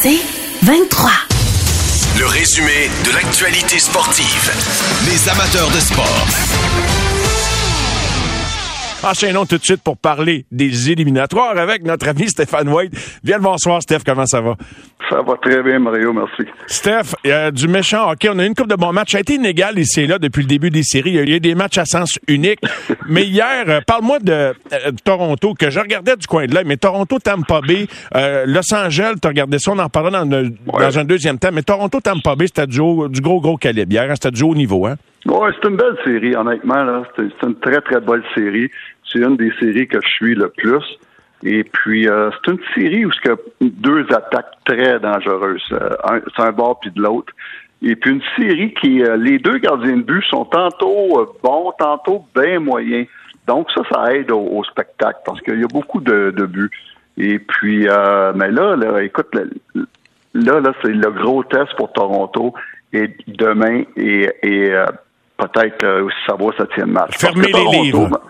C'est 23. Le résumé de l'actualité sportive. Les amateurs de sport. Enchaînons tout de suite pour parler des éliminatoires avec notre ami Stéphane White. Viens le bonsoir, Steph. Comment ça va? Ça va très bien, Mario. Merci. Steph, a du méchant hockey. On a une coupe de bons matchs. Ça a été inégal ici et là depuis le début des séries. Il y a eu des matchs à sens unique. mais hier, euh, parle-moi de euh, Toronto, que je regardais du coin de l'œil. Mais Toronto, Tampa Bay, euh, Los Angeles, tu regardé ça, on en parlera dans, dans un deuxième temps. Mais Toronto, Tampa Bay, c'était du, du, gros, gros calibre hier. Hein? C'était du haut niveau, hein? Oui, c'est une belle série, honnêtement. C'est une très, très belle série. C'est une des séries que je suis le plus. Et puis, euh, c'est une série où il y a deux attaques très dangereuses. Euh, c'est un bord puis de l'autre. Et puis, une série qui, euh, les deux gardiens de but sont tantôt bons, tantôt bien moyens. Donc, ça, ça aide au, spectacle parce qu'il y a beaucoup de, buts. Et puis, mais là, là, écoute, là, là, c'est le gros test pour Toronto. Et demain, et, et peut-être aussi savoir septième match. Fermez les livres.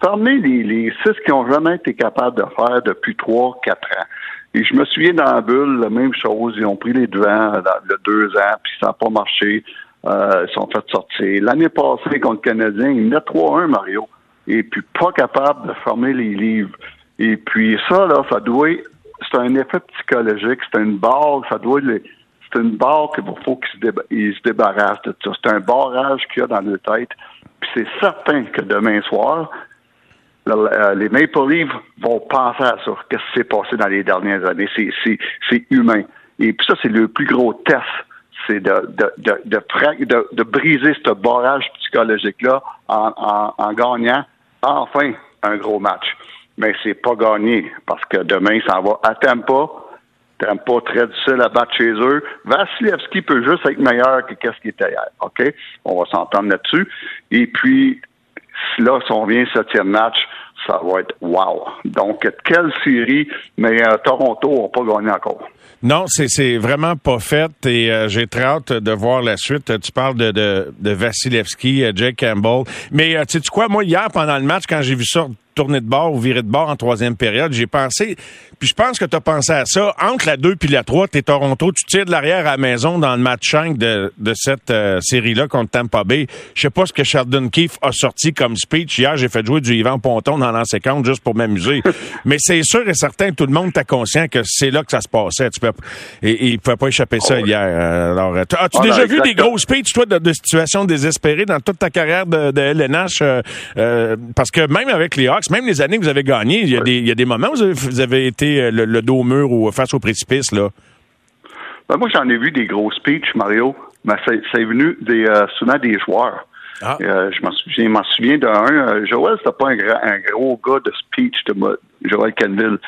Parmi les, six qui ont jamais été capables de faire depuis trois, quatre ans. Et je me souviens dans la bulle, la même chose. Ils ont pris les devants dans le deux ans, puis ça n'a pas marché. Euh, ils sont fait sortir. L'année passée, contre le Canadien, ils mettaient 3-1, Mario. Et puis pas capable de former les livres. Et puis ça, là, ça doit c'est un effet psychologique, c'est une barre, ça doit c'est une barre qu'il faut qu'ils se, débarrassent de ça. C'est un barrage qu'il y a dans leur tête. Puis c'est certain que demain soir, euh, les Maple Leafs vont penser à ça. Qu'est-ce qui s'est passé dans les dernières années? C'est humain. Et puis ça, c'est le plus gros test. C'est de, briser ce barrage psychologique-là en, en, gagnant enfin un gros match. Mais c'est pas gagné parce que demain, ça va à Tampa. Tampa très difficile à battre chez eux. Vasilevski peut juste être meilleur que qu'est-ce qui était hier. OK? On va s'entendre là-dessus. Et puis, là, si on vient septième match, ça va être wow. Donc, quelle série, mais euh, Toronto n'a pas gagné encore. Non, c'est vraiment pas fait et euh, j'ai très hâte de voir la suite. Tu parles de, de, de Vasilevski, euh, Jake Campbell. Mais tu sais quoi, moi, hier, pendant le match, quand j'ai vu ça tourner de bord ou virer de bord en troisième période, j'ai pensé, puis je pense que tu as pensé à ça, entre la 2 puis la 3, t'es Toronto, tu tires de l'arrière à la maison dans le match 5 de, de cette euh, série-là contre Tampa Bay. Je sais pas ce que Sheldon Keefe a sorti comme speech. Hier, j'ai fait jouer du Yvan Ponton dans l'ancien compte juste pour m'amuser. Mais c'est sûr et certain, tout le monde t'a conscient que c'est là que ça se passait. Tu peux, et, il pouvait pas échapper ça oh, hier. Euh, alors, as-tu ah, déjà vu des gros speeches, toi, de, situations désespérées dans toute ta carrière de, de LNH? Euh, parce que même avec les Hawks, même les années que vous avez gagné, il y a, des, il y a des moments où vous avez, été euh, le, dos au mur ou face au précipice, là. Ben, moi, j'en ai vu des gros speeches, Mario, mais c'est venu des, euh, souvent des joueurs. Ah. Euh, je m'en souviens, m'en souviens d'un. Joël, c'était pas un, un, gros gars de speech de Joël Canville.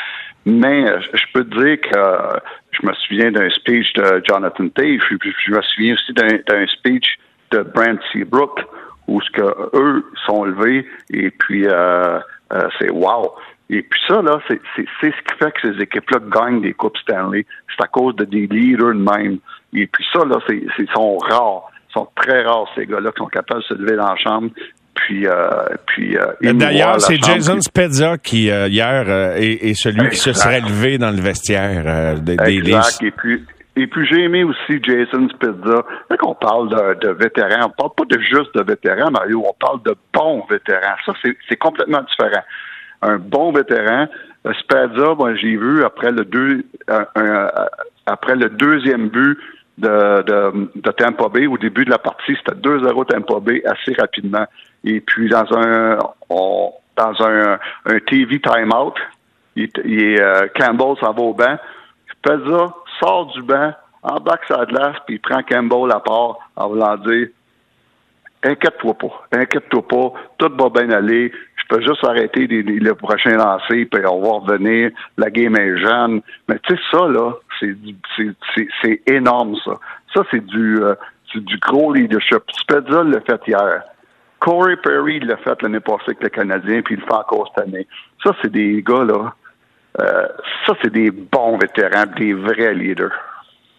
Mais je peux te dire que je me souviens d'un speech de Jonathan Tate. Je, je, me souviens aussi d'un speech de Brent Seabrook où ce que eux sont levés et puis euh, c'est wow. Et puis ça, là, c'est ce qui fait que ces équipes-là gagnent des Coupes Stanley. C'est à cause de des leaders de même. Et puis ça, là, c'est sont rares. Ils sont très rares, ces gars-là, qui sont capables de se lever dans la chambre. Puis, euh, puis euh, D'ailleurs, c'est Jason Spezza qui, hier, est, celui qui se serait levé dans le vestiaire des exact. Et puis, et puis j'ai aimé aussi Jason Spezza. Quand on parle de, de, vétérans, on parle pas de juste de vétérans, Mario, on parle de bons vétérans. Ça, c'est complètement différent. Un bon vétéran, euh, Spezza, moi j'ai vu après le deux euh, après le deuxième but de, de, de, Tampa Bay, au début de la partie, c'était 2-0 Tampa Bay assez rapidement. Et puis dans un dans un, un TV timeout, il, il, euh, Campbell s'en va au banc. Sort du banc, embarque sa glace, puis il prend Campbell à part en voulant dire Inquiète-toi pas, inquiète-toi pas, tout va bien aller. Je peux juste arrêter les, les, prochains lancers, puis on va revenir. La game est jeune. Mais tu sais, ça, là, c'est énorme, ça. Ça, c'est du, euh, du gros leadership. Spezza l'a fait hier. Corey Perry l'a fait l'année passée avec le Canadien, puis il le fait encore cette année. Ça, c'est des gars, là, ça, c'est des bons vétérans, des vrais leaders.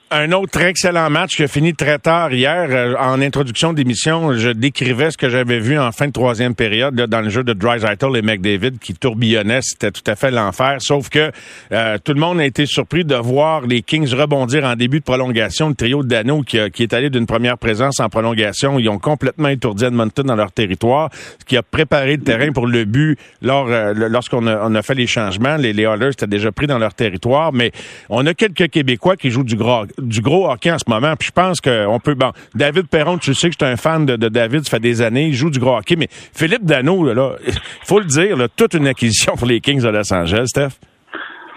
Un autre excellent match qui a fini très tard hier. Euh, en introduction d'émission, je décrivais ce que j'avais vu en fin de troisième période dans le jeu de Dreisaitl et McDavid qui tourbillonnaient. C'était tout à fait l'enfer. Sauf que euh, tout le monde a été surpris de voir les Kings rebondir en début de prolongation. Le trio de Dano qui, qui est allé d'une première présence en prolongation. Ils ont complètement étourdi Edmonton dans leur territoire, ce qui a préparé le terrain pour le but lors, euh, lorsqu'on a, on a fait les changements. Les, les Oilers étaient déjà pris dans leur territoire, mais on a quelques Québécois qui jouent du gros du gros hockey en ce moment. Puis je pense qu'on peut. Bon, David Perron, tu sais que je suis un fan de, David, ça fait des années, il joue du gros hockey. Mais Philippe Dano, là, il faut le dire, là, toute une acquisition pour les Kings de Los Angeles, Steph.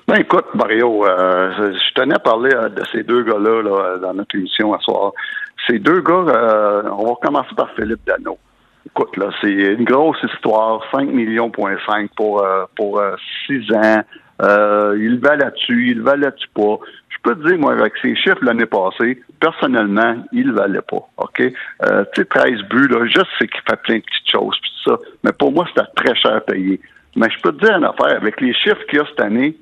Ben écoute, Mario, euh, je tenais à parler euh, de ces deux gars-là là, dans notre émission à soir. Ces deux gars, euh, on va commencer par Philippe Dano. Écoute, là, c'est une grosse histoire, 5 millions point 5 pour pour 6 ans. il va là-dessus, il va là-dessus pas peux te dire, moi, avec ces chiffres l'année passée, personnellement, il ne valait pas. OK? Euh, tu sais, 13 buts, là, je sais qu'il fait plein de petites choses, puis ça. Mais pour moi, c'était très cher à payer. Mais je peux te dire une affaire, avec les chiffres qu'il y a cette année,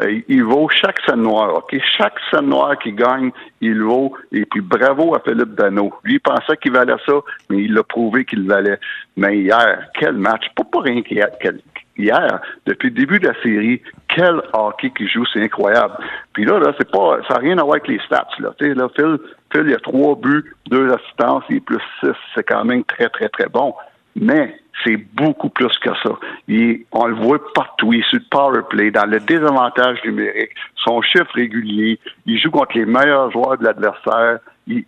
euh, il vaut chaque scène noire, OK? Chaque scène noire qu'il gagne, il vaut. Et puis bravo à Philippe Dano. Lui, il pensait qu'il valait ça, mais il l'a prouvé qu'il valait. Mais hier, quel match. Pas pour rien qu'il y a, hier, depuis le début de la série, quel hockey qu'il joue, c'est incroyable. Puis là, là, c'est pas, ça n'a rien à voir avec les stats, là. Là, Phil, Phil, il a trois buts, deux assistances, et plus six. C'est quand même très, très, très bon. Mais c'est beaucoup plus que ça. Il, on le voit partout. Il est sur le power play, dans le désavantage numérique, son chiffre régulier. Il joue contre les meilleurs joueurs de l'adversaire. Il,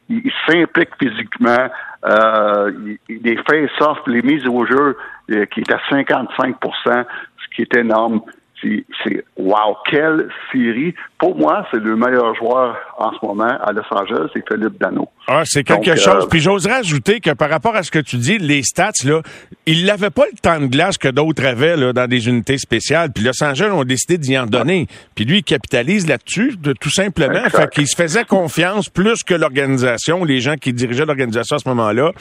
s'implique physiquement. Euh, il, les face-off, les mises au jeu, qui est à 55 ce qui est énorme c'est wow, quelle série. Pour moi, c'est le meilleur joueur en ce moment à Los Angeles, c'est Philippe Dano. Ah, c'est quelque chose. Euh, Puis j'oserais ajouter que par rapport à ce que tu dis, les stats, là, il n'avait pas le temps de glace que d'autres avaient là, dans des unités spéciales. Puis Los Angeles ont décidé d'y en donner. Puis lui, il capitalise là-dessus, tout simplement. Fait qu'il se faisait confiance plus que l'organisation, les gens qui dirigeaient l'organisation à ce moment-là.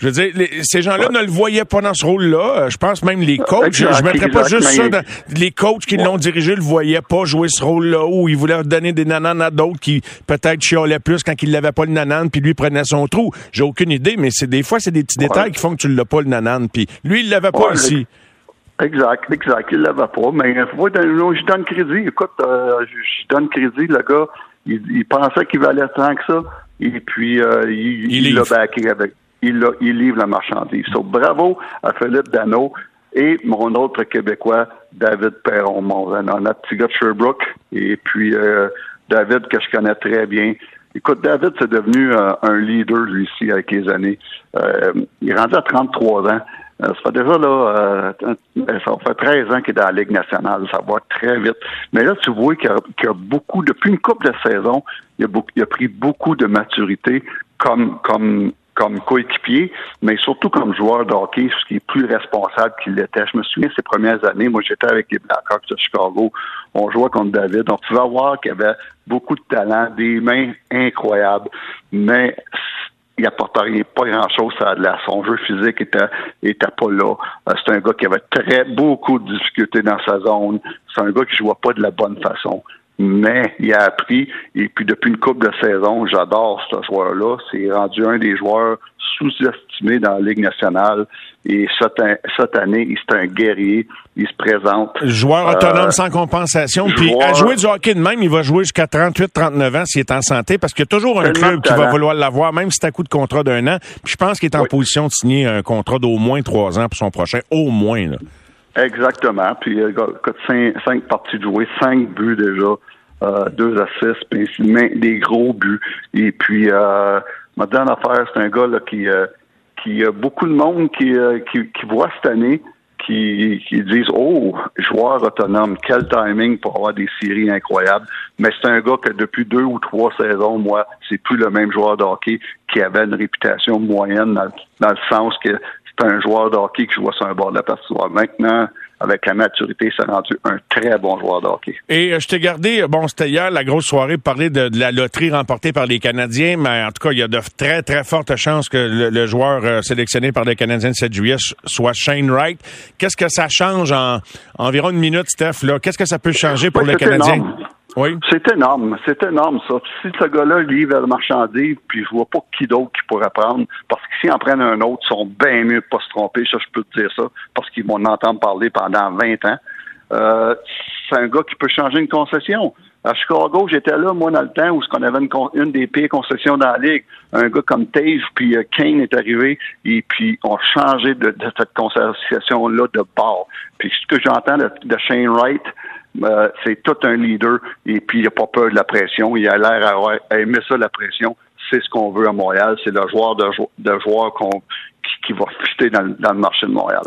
Je veux dire, ces gens-là ne le voyaient pas dans ce rôle-là. Euh, je pense même les coachs. je ne mettrais pas juste ça dans les coachs qui l'ont dirigé le voyaient pas jouer ce rôle-là où ils voulaient donner des nananes à d'autres qui peut-être chiolaient plus quand ils n'avaient pas le nanane puis lui prenait son trou. J'ai aucune idée, mais c'est des fois c'est des petits détails qui font que tu l'as pas le nanane puis lui il l'avait pas aussi. Exact, exact. Il l'avait pas, mais faut, je donne crédit. Écoute, euh, je donne crédit, le gars, il, pensait qu'il valait tant que ça, et puis euh, il l'a backé avec il, il livre la marchandise. So, bravo à Philippe Dano et mon autre Québécois, David Perron, mon, notre petit gars de Sherbrooke, et puis euh, David que je connais très bien. Écoute, David, c'est devenu euh, un leader, lui, ici, avec les années. Euh, il est rendu à 33 ans. ça fait déjà, là, ça fait 13 ans qu'il est dans la Ligue nationale. Ça va très vite. Mais là, tu vois qu'il y, a beaucoup, depuis une couple de saisons, il a, il a pris beaucoup de maturité comme, comme comme coéquipier, mais surtout comme joueur de hockey, ce qui est plus responsable qu'il l'était. Je me souviens ces premières années, moi j'étais avec les Blackhawks de Chicago, on jouait contre David, on pouvait voir qu'il avait beaucoup de talent, des mains incroyables, mais il apportait pas grand-chose à la Son jeu physique était, était pas là. Euh, c'est un gars qui avait très beaucoup de difficultés dans sa zone. C'est un gars qui jouait pas de la bonne façon mais il a appris. Et puis depuis une coupe de saison, j'adore ce joueur-là. C'est rendu un des joueurs sous-estimés dans la Ligue nationale. Et cette, année, c'est un guerrier. Il se présente. Joueur euh, autonome sans compensation. Puis à jouer du hockey de même, il va jouer jusqu'à 38-39 ans s'il est en santé, parce qu'il y a toujours un club qui va vouloir l'avoir, même si c'est à coup de contrat d'un an. Puis je pense qu'il est en position de signer un contrat d'au moins trois ans pour son prochain. Au moins. Là. Exactement. Puis, euh, écoute, cinq, cinq parties de jouer, cinq buts déjà, deux assists, puis des gros buts. Et puis, euh, ma dernière affaire, c'est un gars là, qui, euh, qui a beaucoup de monde qui, euh, qui, qui voit cette année, qui, qui disent Oh, joueur autonome, quel timing pour avoir des séries incroyables. Mais c'est un gars que depuis deux ou trois saisons, moi, c'est plus le même joueur de hockey qui avait une réputation moyenne dans, dans le sens que c'est un joueur de hockey qui joue sur un bord de la passoire. Maintenant, avec la maturité, s'est rendu un très bon joueur de hockey. Et euh, je t'ai gardé, bon, c'était hier la grosse soirée, parler de, de, la loterie remportée par les Canadiens, mais en tout cas, il y a de très, très fortes chances que le, joueur euh, sélectionné par les Canadiens de 7 juillet soit Shane Wright. Qu'est-ce que ça change en environ une minute, Steph? Là? Qu'est-ce que ça peut changer pour les Canadiens? Oui. C'est énorme, c'est énorme ça. Si ce gars-là livre la marchandise, puis je vois pas qui d'autre qui pourrait prendre, parce que s'ils en prennent un autre, ils sont bien mieux pas se tromper, ça je peux te dire ça, parce qu'ils vont en entendre parler pendant 20 ans. Euh, c'est un gars qui peut changer une concession. À Chicago, j'étais là, moi, dans le temps où on avait une, des pires concessions dans la ligue. Un gars comme Tave, puis euh, Kane est arrivé, et puis on changé de, cette concession-là de bord. Puis ce que j'entends de, Shane Wright, euh, c'est tout un leader, et puis il n'a pas peur de la pression. Il a l'air à, aimer ça, la pression. C'est ce qu'on veut à Montréal. C'est le joueur de, de qu'on qui, va fitter dans le marché de Montréal.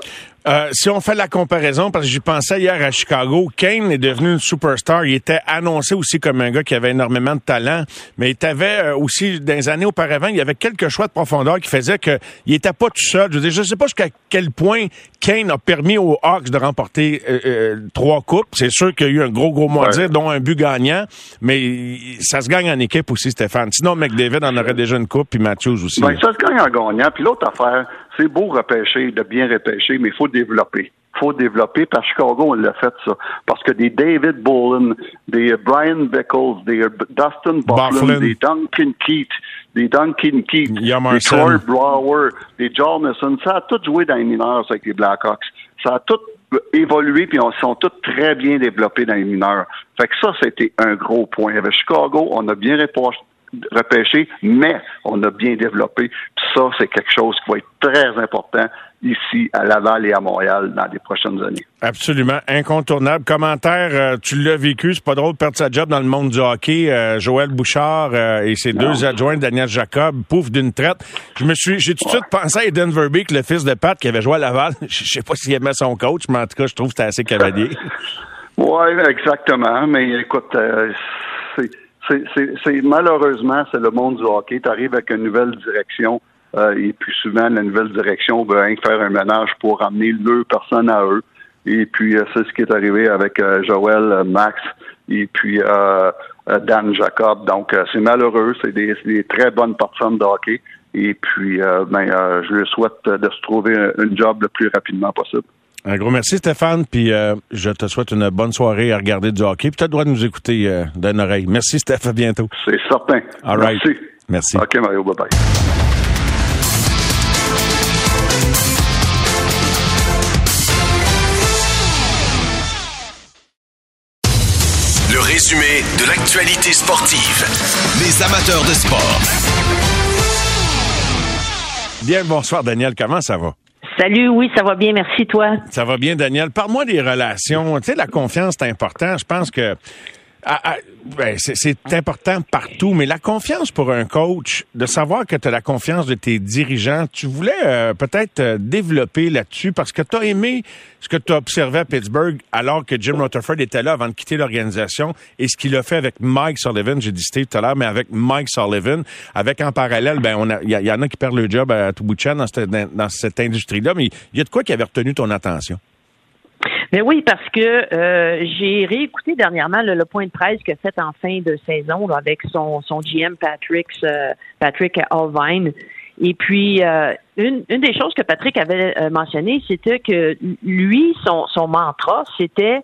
Euh, si on fait la comparaison, parce que j'y pensais hier à Chicago, Kane est devenu une superstar. Il était annoncé aussi comme un gars qui avait énormément de talent, mais il avait euh, aussi, dans les années auparavant, il y avait quelques choix de profondeur qui faisaient qu'il était pas tout seul. Je ne sais pas jusqu'à quel point Kane a permis aux Hawks de remporter euh, trois coupes. C'est sûr qu'il y a eu un gros, gros mot à dire, dont un but gagnant, mais ça se gagne en équipe aussi, Stéphane. Sinon, McDavid en aurait déjà une coupe, puis Matthews aussi. Ben, ça se gagne en gagnant. Puis l'autre affaire, c'est beau repêcher, de bien repêcher, mais il faut développer. Il faut développer. Par Chicago, on l'a fait, ça. Parce que des David Bolin, des Brian Beckles, des Dustin Bufflin, des Duncan Keith, des Duncan Keith, des Troy Brower, des Jonathan, ça a tout joué dans les mineurs avec les Blackhawks. Ça a tout évolué, puis ils sont tous très bien développés dans les mineurs. Fait que ça, c'était un gros point. Avec Chicago, on a bien repêché, mais on a bien développé. Puis ça, c'est quelque chose qui va être très important ici à Laval et à Montréal dans les prochaines années. Absolument, incontournable. Commentaire, euh, tu l'as vécu, c'est pas drôle de perdre sa job dans le monde du hockey. Euh, Joël Bouchard euh, et ses deux adjoints, Daniel Jacob, pouf d'une traite. Je me suis, j'ai tout de suite pensé à Eden Verbeek, le fils de Pat qui avait joué à Laval. Je sais pas s'il aimait son coach, mais en tout cas, je trouve que c'était assez cavalier. oui, exactement. Mais écoute, c'est c'est malheureusement, c'est le monde du hockey. Tu arrives avec une nouvelle direction euh, et puis souvent, la nouvelle direction veut faire un ménage pour amener leur personne à eux. Et puis, euh, c'est ce qui est arrivé avec euh, Joël, Max et puis Dan Jacob. Donc, c'est malheureux. C'est des, des, très bonnes personnes de hockey. Et puis, ben, je lui souhaite de se trouver un job le plus rapidement possible. Un gros merci, Stéphane. Puis euh, je te souhaite une bonne soirée à regarder du hockey. Puis tu as le droit de nous écouter euh, d'une oreille. Merci, Stéphane. À bientôt. C'est certain. All right. Merci. Merci. OK, Mario. Bye-bye. Le résumé de l'actualité sportive. Les amateurs de sport. Bien, bonsoir, Daniel. Comment ça va? Salut, oui, ça va bien, merci toi. Ça va bien, Daniel. Parle-moi des relations. Tu sais, la confiance, c'est important. Je pense que ah, ah, ben, c'est important partout, mais la confiance pour un coach, de savoir que tu as la confiance de tes dirigeants, tu voulais euh, peut-être euh, développer là-dessus parce que tu as aimé ce que tu as observé à Pittsburgh alors que Jim Rutherford était là avant de quitter l'organisation et ce qu'il a fait avec Mike Sullivan, j'ai dit Steve tout à l'heure, mais avec Mike Sullivan, avec en parallèle, ben on il y, en a qui perdent le job à tout bout dans cette, dans cette industrie-là, mais il y a de quoi qui avait retenu ton attention? Mais oui, parce que euh, j'ai réécouté dernièrement le, point de presse a fait en fin de saison avec son, son GM Patrick, euh, Patrick Alvine. Et puis, euh, une, une des choses que Patrick avait mentionné, c'était que lui, son, son mantra, c'était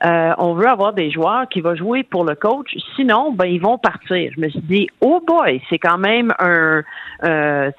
on veut avoir des joueurs qui vont jouer pour le coach. Sinon, ben ils vont partir. Je me suis dit, oh boy, c'est quand même un,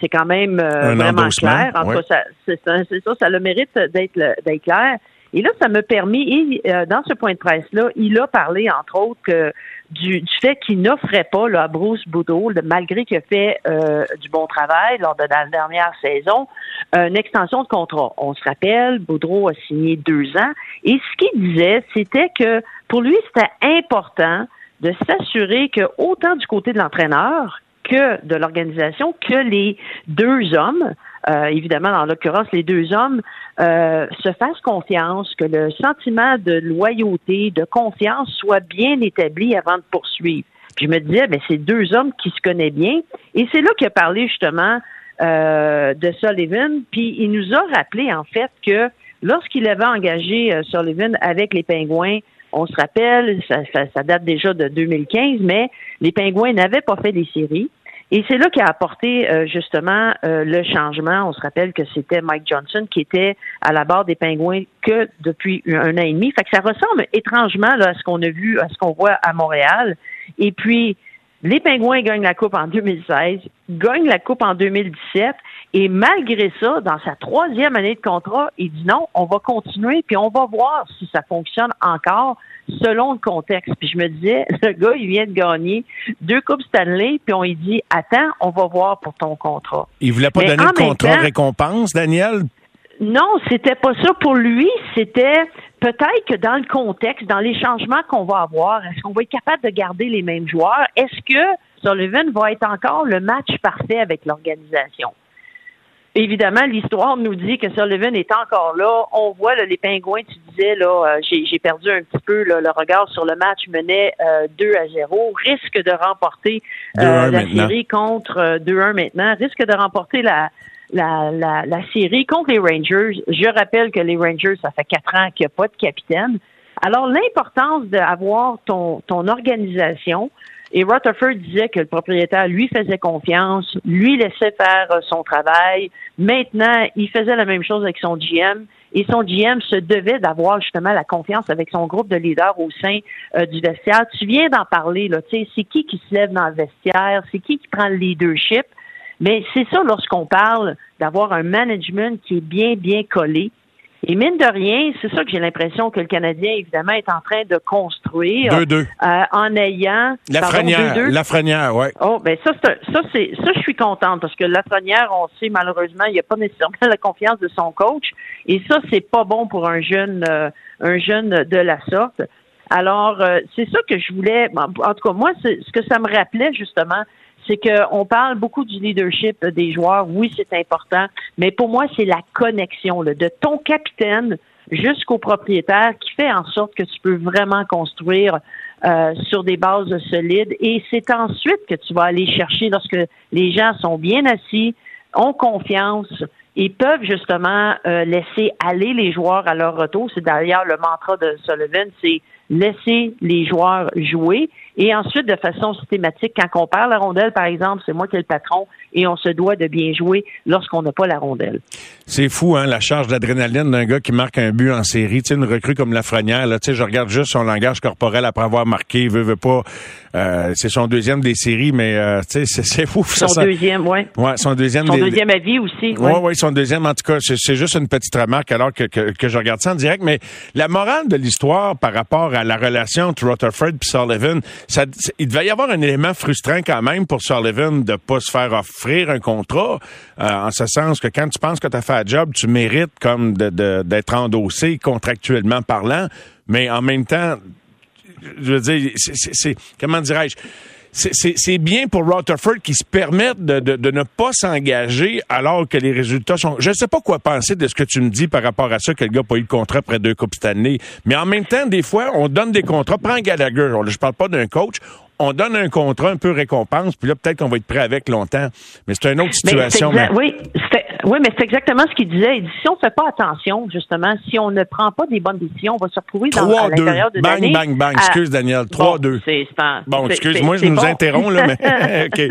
c'est quand même vraiment clair. En ça, c'est ça, ça le mérite d'être d'être clair. Et là, ça m'a permis, et euh, dans ce point de presse-là, il a parlé, entre autres, du, fait qu'il n'offrait pas là, à Bruce Boudreau, malgré qu'il a fait euh, du bon travail lors de la dernière saison, une extension de contrat. On se rappelle, Boudreau a signé deux ans, et ce qu'il disait, c'était que pour lui, c'était important de s'assurer que autant du côté de l'entraîneur que de l'organisation, que les deux hommes euh, évidemment, dans l'occurrence, les deux hommes euh, se fassent confiance, que le sentiment de loyauté, de confiance soit bien établi avant de poursuivre. Puis je me disais, ben, c'est deux hommes qui se connaissent bien. Et c'est là qu'il a parlé justement euh, de Sullivan. Puis il nous a rappelé, en fait, que lorsqu'il avait engagé Sullivan avec les Pingouins, on se rappelle, ça, ça, date déjà de 2015, mais les Pingouins n'avaient pas fait des séries. Et c'est là qu'a apporté euh, justement euh, le changement. On se rappelle que c'était Mike Johnson qui était à la barre des Pingouins que depuis un an et demi. Fait que ça ressemble étrangement là, à ce qu'on a vu, à ce qu'on voit à Montréal. Et puis, les Pingouins gagnent la Coupe en 2016, gagnent la Coupe en 2017, et malgré ça, dans sa troisième année de contrat, il dit non, on va continuer, puis on va voir si ça fonctionne encore selon le contexte. Puis je me disais, le gars, il vient de gagner deux Coupes Stanley, puis on lui dit, attends, on va voir pour ton contrat. Il voulait pas donner de contrat récompense, Daniel? Non, c'était pas ça pour lui. C'était peut-être que dans le contexte, dans les changements qu'on va avoir, est-ce qu'on va être capable de garder les mêmes joueurs? Est-ce que Sullivan va être encore le match parfait avec l'organisation? Évidemment, l'histoire nous dit que Sullivan est encore là. On voit les pingouins, tu disais, là, euh, j'ai perdu un petit peu le regard sur le match, menait 2 euh, à 0, risque de remporter euh, la série contre 2-1 maintenant, risque de remporter la, la, la, série contre les Rangers. Je rappelle que les Rangers, ça fait quatre ans qu'il n'y a pas de capitaine. Alors, l'importance d'avoir ton, ton organisation, et Rutherford disait que le propriétaire lui faisait confiance, lui laissait faire euh, son travail. Maintenant, il faisait la même chose avec son GM. Et son GM se devait d'avoir justement la confiance avec son groupe de leaders au sein euh, du vestiaire. Tu viens d'en parler, là. Tu sais, c'est qui qui se lève dans le vestiaire? C'est qui qui prend le leadership? Mais c'est ça lorsqu'on parle d'avoir un management qui est bien, bien collé. Et mine de rien, c'est ça que j'ai l'impression que le Canadien, évidemment, est en train de construire. Deux, euh, en ayant... Lafrenière, Lafrenière, ouais. Oh, ben ça, ça, c'est, ça, je suis contente parce que Lafrenière, on sait, malheureusement, il n'y a pas nécessairement la confiance de son coach. Et ça, c'est pas bon pour un jeune, euh, un jeune de la sorte. Alors, euh, c'est ça que je voulais, en tout cas, moi, ce que ça me rappelait, justement, c'est qu'on parle beaucoup du leadership des joueurs. Oui, c'est important, mais pour moi, c'est la connexion de ton capitaine jusqu'au propriétaire qui fait en sorte que tu peux vraiment construire euh, sur des bases solides. Et c'est ensuite que tu vas aller chercher lorsque les gens sont bien assis, ont confiance et peuvent justement euh, laisser aller les joueurs à leur retour. C'est d'ailleurs le mantra de Sullivan, c'est laisser les joueurs jouer. Et ensuite, de façon systématique, quand on perd la rondelle, par exemple, c'est moi qui ai le patron et on se doit de bien jouer lorsqu'on n'a pas la rondelle. C'est fou, hein, la charge d'adrénaline d'un gars qui marque un but en série. Tu sais, une recrue comme Lafrenière, là, tu sais, je regarde juste son langage corporel après avoir marqué, veut, veut pas. Euh, c'est son deuxième des séries, mais euh, tu sais, c'est fou. Son deuxième, oui. Ouais, son deuxième. Son deuxième avis aussi. Oui, ouais, ouais, son deuxième. En tout cas, c'est juste une petite remarque alors que, que, que, je regarde ça en direct. Mais la morale de l'histoire par rapport à la relation entre Rutherford et Sullivan, ça, il devait y avoir un élément frustrant quand même pour Sullivan de pas se faire offrir un contrat, euh, en ce sens que quand tu penses que tu as fait un job, tu mérites comme d'être endossé contractuellement parlant, mais en même temps, je veux dire, c'est comment dirais-je? C'est bien pour Rutherford qui se permette de, de, ne pas s'engager alors que les résultats sont. Je ne sais pas quoi penser de ce que tu me dis par rapport à ça, que le gars n'a pas eu de contrat après deux Coupes année. Mais en même temps, des fois, on donne des contrats. Prends Gallagher. Je parle pas d'un coach on donne un contrat un peu récompense, puis là, peut-être qu'on va être prêt avec longtemps. Mais c'est une autre situation. Oui, oui, mais c'est exactement ce qu'il disait. Il dit, si on ne fait pas attention, justement, si on ne prend pas des bonnes décisions, on va se retrouver dans, à l'intérieur de Bang, bang, bang. Excuse, Daniel. 3-2. Bon, excuse-moi, je nous interromps, là, mais OK.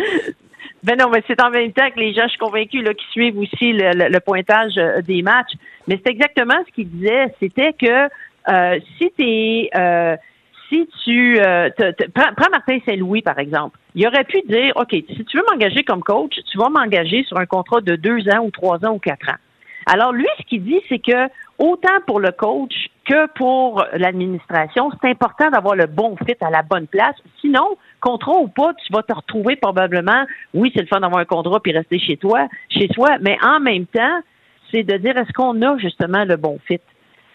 Ben non, mais c'est en même temps que les gens, je suis convaincu, là, qui suivent aussi le, pointage euh, des matchs. Mais c'est exactement ce qu'il disait. C'était que euh, si tu es euh, si tu euh, prends, Martin Saint-Louis, par exemple, il aurait pu dire OK, si tu veux m'engager comme coach, tu vas m'engager sur un contrat de deux ans ou trois ans ou quatre ans. Alors, lui, ce qu'il dit, c'est que autant pour le coach que pour l'administration, c'est important d'avoir le bon fit à la bonne place. Sinon, contrat ou pas, tu vas te retrouver probablement, oui, c'est le fun d'avoir un contrat puis rester chez toi, chez soi, mais en même temps, c'est de dire est-ce qu'on a justement le bon fit?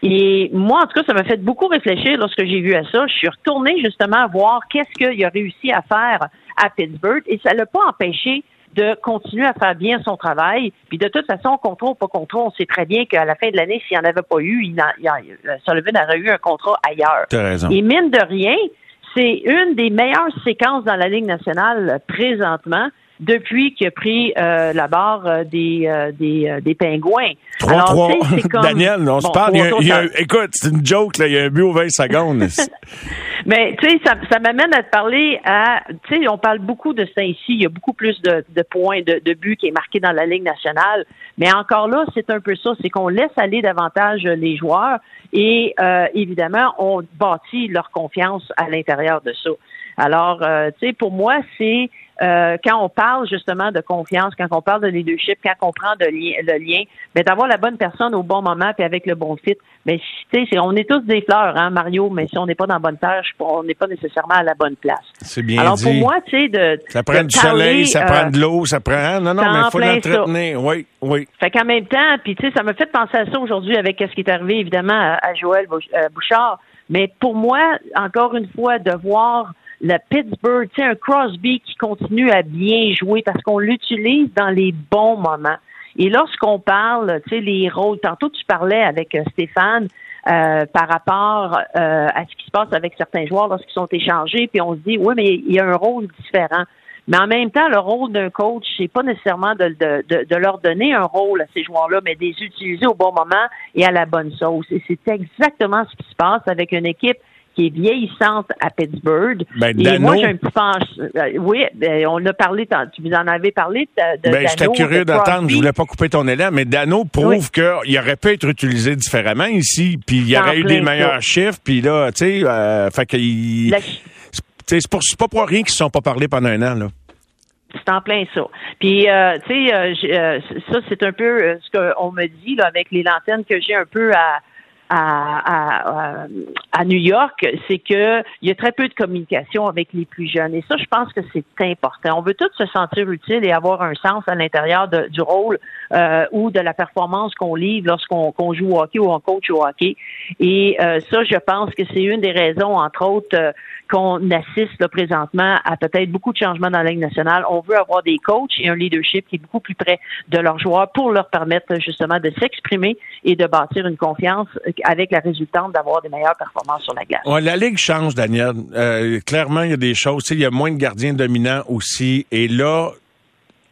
Et moi, en tout cas, ça m'a fait beaucoup réfléchir lorsque j'ai vu à ça. Je suis retournée justement voir qu'est-ce qu'il a réussi à faire à Pittsburgh et ça l'a pas empêché de continuer à faire bien son travail. Puis de toute façon, contrat ou pas contrat, on sait très bien qu'à la fin de l'année, s'il n'y en avait pas eu, il, a, il a, Sullivan aurait eu un contrat ailleurs. raison. Et mine de rien, c'est une des meilleures séquences dans la Ligue nationale présentement depuis qu'il a pris euh, la barre euh, des, euh, des, des pingouins. 3-3. Daniel, on se parle. écoute, c'est une joke, là. Il y a un but au 20 secondes. Mais, tu sais, ça, ça m'amène à te parler à. Tu sais, on parle beaucoup de ça ici. Il y a beaucoup plus de, de points, de, de buts qui est marqué dans la Ligue nationale. Mais encore là, c'est un peu ça. C'est qu'on laisse aller davantage les joueurs et, évidemment, on bâtit leur confiance à l'intérieur de ça. Alors, tu sais, pour moi, c'est euh, quand on parle justement de confiance, quand on parle de leadership, quand on prend de le lien, ben d'avoir la bonne personne au bon moment puis avec le bon fit. Mais ben, si, on est tous des fleurs, hein, Mario, mais si on n'est pas dans la bonne tâche, on n'est pas nécessairement à la bonne place. C'est bien Alors dit. pour moi, tu sais, de ça prend du soleil, ça prend de l'eau, ça prend hein, non non, mais il faut l'entretenir. Oui, oui. Fait qu'en même temps, puis tu sais, ça me fait penser à ça aujourd'hui avec ce qui est arrivé évidemment à Joël euh, Bouchard. Mais pour moi, encore une fois, de voir le Pittsburgh, tu sais, un Crosby qui continue à bien jouer parce qu'on l'utilise dans les bons moments. Et lorsqu'on parle, tu sais, les rôles, tantôt tu parlais avec euh, Stéphane euh, par rapport euh, à ce qui se passe avec certains joueurs lorsqu'ils sont échangés, puis on se dit, oui, mais il y a un rôle différent. Mais en même temps, le rôle d'un coach, c'est pas nécessairement de, de, de, leur donner un rôle à ces joueurs-là, mais de les utiliser au bon moment et à la bonne sauce. Et c'est exactement ce qui se passe avec une équipe qui est vieillissante à Pittsburgh. Ben, et moi, j'ai un petit penche. Euh, oui, ben, on a parlé, tu vous en avais parlé de, de ben, J'étais curieux d'attendre, je voulais pas couper ton élan, mais Dano prouve qu'il aurait pu être utilisé différemment ici, puis il y aurait eu des meilleurs chiffres, puis là, tu sais, euh, fait qu'il... C'est pas pour rien qu'ils se sont pas parlé pendant un an, là. C'est en plein ça. Puis, euh, tu sais, euh, ça, c'est un peu ce qu'on me dit là, avec les lanternes que j'ai un peu à, à, à, New York, c'est qu'il y a très peu de communication avec les plus jeunes. Et ça, je pense que c'est important. On veut tous se sentir utile et avoir un sens à l'intérieur du rôle euh, ou de la performance qu'on livre lorsqu'on joue au hockey ou on coach au hockey. Et euh, ça, je pense que c'est une des raisons, entre autres, euh, qu'on assiste là, présentement à peut-être beaucoup de changements dans la Ligue nationale. On veut avoir des coachs et un leadership qui est beaucoup plus près de leurs joueurs pour leur permettre justement de s'exprimer et de bâtir une confiance avec la résultante d'avoir des meilleures performances sur la glace. la Ligue change, Daniel. Euh, clairement, il y a des choses. Il y a moins de gardiens dominants aussi. Et là,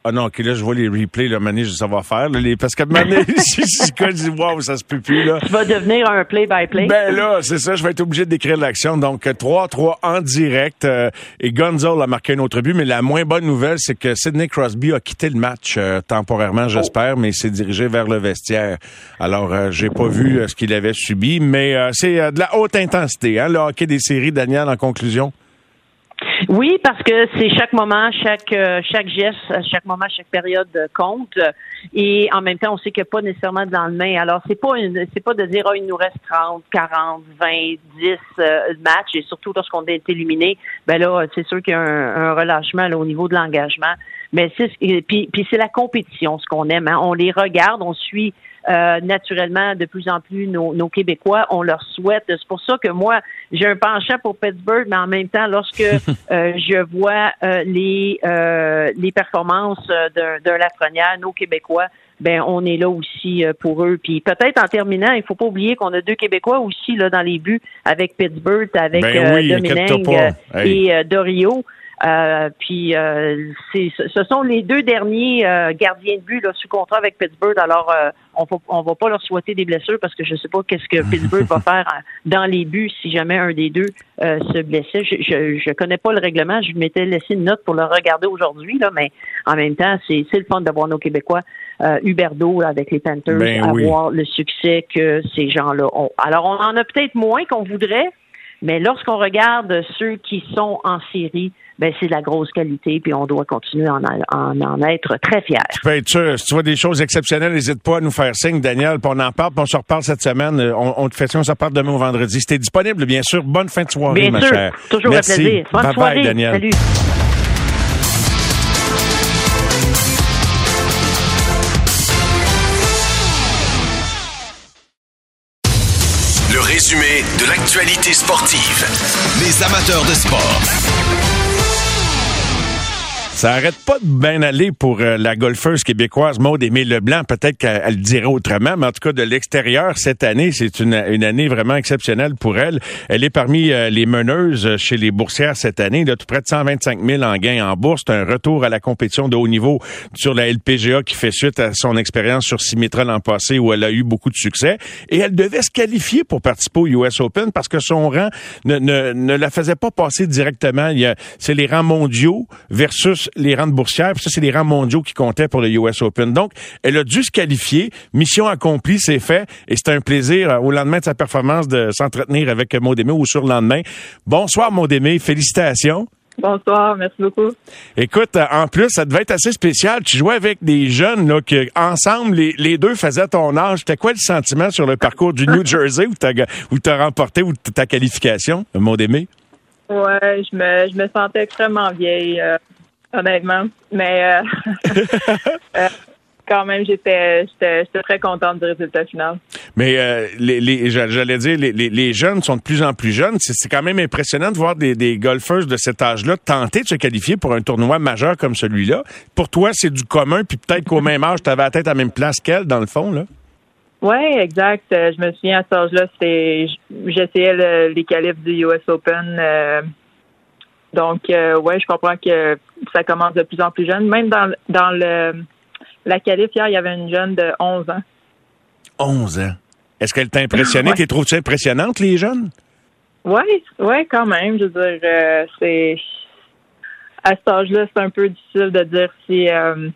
ah non, ok, là, je vois les replays, là, Mané, je sais savoir faire. Là, les, parce que Mané, si je dis, wow, ça se peut plus, là. Tu vas devenir un play-by-play. Ben là, c'est ça, je vais être obligé de décrire l'action. Donc, 3-3 en direct. Euh, et Gonzalo a marqué un autre but, mais la moins bonne nouvelle, c'est que Sidney Crosby a quitté le match euh, temporairement, j'espère, mais il s'est dirigé vers le vestiaire. Alors, euh, j'ai pas vu ce qu'il avait subi, mais c'est de la haute intensité, hein, le hockey des séries, Daniel, en conclusion. Oui, parce que c'est chaque moment, chaque euh, chaque geste, chaque moment, chaque période compte. Et en même temps, on sait qu'il n'y a pas nécessairement de lendemain. Alors, c'est pas une, c'est pas de dire oh, il nous reste 30, 40, 20, 10 matchs, et surtout lorsqu'on est éliminé, ben là, c'est sûr qu'il y a un, relâchement au niveau de l'engagement. Mais c'est puis, puis c'est la compétition, ce qu'on aime. Hein. On les regarde, on suit euh, naturellement de plus en plus nos, nos, Québécois. On leur souhaite. C'est pour ça que moi, j'ai un penchant pour Pittsburgh, mais en même temps, lorsque euh, je vois euh, les les performances d'un Lafrenière, nos Québécois, ben on est là aussi pour eux. Puis peut-être en terminant, il faut pas oublier qu'on a deux Québécois aussi là dans les buts avec Pittsburgh, avec ben et Dorio. Euh, puis euh, ce sont les deux derniers euh, gardiens de but là, sous contrat avec Pittsburgh. Alors on va on va pas leur souhaiter des blessures parce que je sais pas qu'est-ce que Pittsburgh va faire dans les buts si jamais un des deux se blessait. Je, je, je connais pas le règlement. Je m'étais laissé une note pour le regarder aujourd'hui là, mais en même temps c'est c'est le fun d'avoir nos Québécois. Huberdo avec les Panthers, ben avoir le succès que ces gens-là ont. Alors on en a peut-être moins qu'on voudrait, mais lorsqu'on regarde ceux qui sont en série, ben c'est de la grosse qualité, puis on doit continuer à en, en, être très fiers. Tu peux être sûr, si tu vois des choses exceptionnelles, n'hésite pas à nous faire signe, Daniel, puis on en parle, puis on se reparle cette semaine. On, on te fait ça, on se reparle demain au vendredi. C'était disponible, bien sûr. Bonne fin de soirée, bien ma sûr. chère. Toujours Merci. un plaisir. Bonne bye soirée. Bye, Daniel. Salut. Le résumé de l'actualité sportive. Les amateurs de sport. Ça arrête pas de bien aller pour euh, la golfeuse québécoise Maude Aimée Leblanc. Peut-être qu'elle le dirait autrement, mais en tout cas, de l'extérieur, cette année, c'est une, une, année vraiment exceptionnelle pour elle. Elle est parmi euh, les meneuses chez les boursières cette année. De tout près de 125 000 en gains en bourse. C'est un retour à la compétition de haut niveau sur la LPGA qui fait suite à son expérience sur Symmetra l'an passé où elle a eu beaucoup de succès. Et elle devait se qualifier pour participer au US Open parce que son rang ne, ne, ne la faisait pas passer directement. C'est les rangs mondiaux versus les rangs de boursière. Puis ça, c'est les rangs mondiaux qui comptaient pour le US Open. Donc, elle a dû se qualifier. Mission accomplie, c'est fait. Et c'est un plaisir euh, au lendemain de sa performance de s'entretenir avec Maudémé ou sur le lendemain. Bonsoir, Maudémé. Félicitations. Bonsoir, merci beaucoup. Écoute, euh, en plus, ça devait être assez spécial. Tu jouais avec des jeunes là, que ensemble, les, les deux faisaient ton âge. C'était quoi le sentiment sur le parcours du New Jersey où tu as, remporté ou ta qualification, Maudémé? Ouais, je me, je me sentais extrêmement vieille. Euh, honnêtement. Mais euh, euh, quand même, j'étais, j'étais, très contente du résultat final. Mais euh, les, les, j'allais dire, les, les, jeunes sont de plus en plus jeunes. C'est, quand même impressionnant de voir des, des golfeurs de cet âge-là tenter de se qualifier pour un tournoi majeur comme celui-là. Pour toi, c'est du commun, puis peut-être qu'au même âge, tu avais la tête à la même place qu'elle, dans le fond, là. Oui, exact. Je me souviens à cet âge-là, c'était j'essayais les qualifs du US Open. Donc, euh, ouais, je comprends que ça commence de plus en plus jeune. Même dans, dans le la qualif hier, il y avait une jeune de 11 ans. 11 ans. Est-ce qu'elle t'a impressionné? T'es trouves-tu impressionnante, les jeunes? Oui, ouais, quand même. Je veux dire, euh, c'est à cet âge-là, c'est un peu difficile de dire si euh,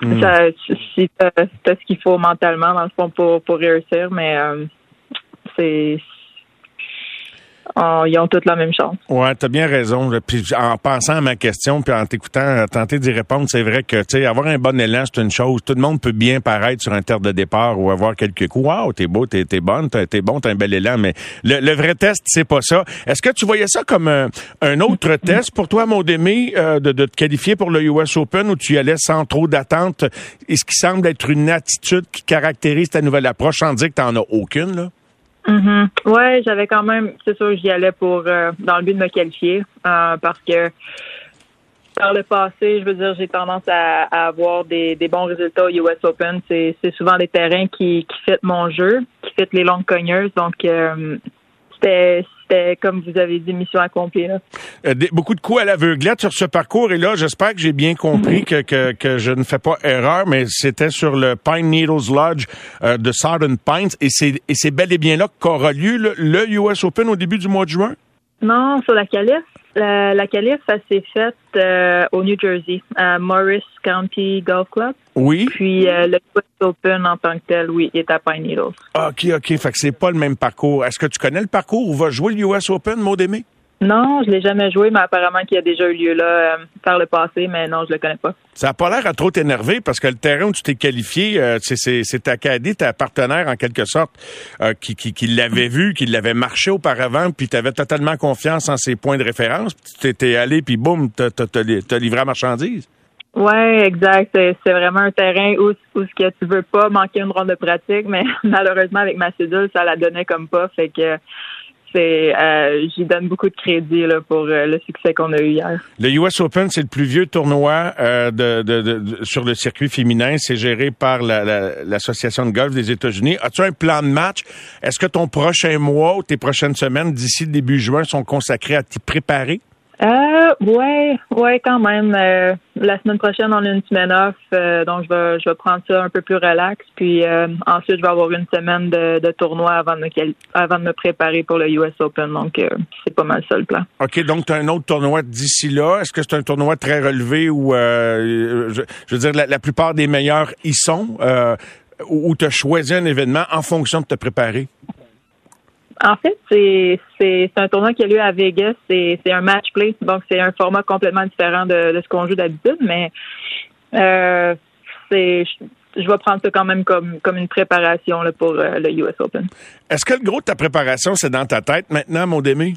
hmm. si t'as ce qu'il faut mentalement dans le fond pour pour réussir, mais euh, c'est ils ont toutes la même chance. Ouais, t'as bien raison. Puis en pensant à ma question, puis en t'écoutant tenter d'y répondre, c'est vrai que tu sais, avoir un bon élan, c'est une chose. Tout le monde peut bien paraître sur un terre de départ ou avoir quelques coups. Wow, t'es beau, t'es es bonne, t'es bon, t'as un bel élan. Mais le, vrai test, c'est pas ça. Est-ce que tu voyais ça comme un, autre test pour toi, Maudémé, euh, de, de te qualifier pour le US Open où tu y allais sans trop d'attente? Et ce qui semble être une attitude qui caractérise ta nouvelle approche, sans dire que t'en as aucune, là? Mm Ouais, j'avais quand même, c'est sûr, j'y allais pour euh, dans le but de me qualifier euh, parce que par le passé, je veux dire, j'ai tendance à, avoir des, bons résultats au US Open. C'est souvent des terrains qui, qui fitent mon jeu, qui fitent les longues cogneuses. Donc, euh, c'était c'était, comme vous avez dit, mission accomplie. Là. Euh, beaucoup de coups à l'aveuglette sur ce parcours. Et là, j'espère que j'ai bien compris que, que, que, je ne fais pas erreur, mais c'était sur le Pine Needles Lodge euh, de Southern Pines. Et c'est, bel et bien là qu'aura lieu le, le US Open au début du mois de juin? Non, sur la calife. La, la qualif, ça s'est faite euh, au New Jersey, à Morris County Golf Club. Oui. Puis euh, le US Open en tant que tel, oui, est à Pine Needles. OK, OK. Fait que c'est pas le même parcours. Est-ce que tu connais le parcours où va jouer le US Open, Maudémé? Non, je l'ai jamais joué, mais apparemment qu'il y a déjà eu lieu là euh, par le passé, mais non, je le connais pas. Ça a pas l'air à trop t'énerver parce que le terrain où tu t'es qualifié, euh, c'est ta cadet, ta partenaire en quelque sorte, euh, qui, qui, qui l'avait vu, qui l'avait marché auparavant, puis tu avais totalement confiance en ses points de référence. Tu t'étais allé, puis boum, t'as as, livré à marchandise. Ouais, exact. C'est vraiment un terrain où, où ce que tu veux pas manquer une ronde de pratique, mais malheureusement avec ma cédule, ça la donnait comme pas, fait que euh, j'y donne beaucoup de crédit pour euh, le succès qu'on a eu hier. Le US Open, c'est le plus vieux tournoi euh, sur le circuit féminin. C'est géré par l'Association la, de golf des États-Unis. As-tu un plan de match? Est-ce que ton prochain mois ou tes prochaines semaines d'ici début juin sont consacrés à t'y préparer? Euh, ouais, ouais, quand même. Euh, la semaine prochaine, on a une semaine off, euh, donc je vais, je vais prendre ça un peu plus relax. Puis euh, ensuite, je vais avoir une semaine de, de tournoi avant de, me, avant de me préparer pour le US Open. Donc, c'est pas mal ça le plan. OK, donc tu as un autre tournoi d'ici là. Est-ce que c'est un tournoi très relevé où, je, je, veux dire, la, la, plupart des meilleurs y sont, où tu as choisi un événement en fonction de te préparer? En fait, c'est c'est un tournoi qui a lieu à Vegas. C'est un match play, donc c'est un format complètement différent de, de ce qu'on joue d'habitude, mais euh, c'est je vais prendre ça quand même comme comme une préparation là, pour euh, le US Open. Est-ce que le gros de ta préparation c'est dans ta tête maintenant, mon demi?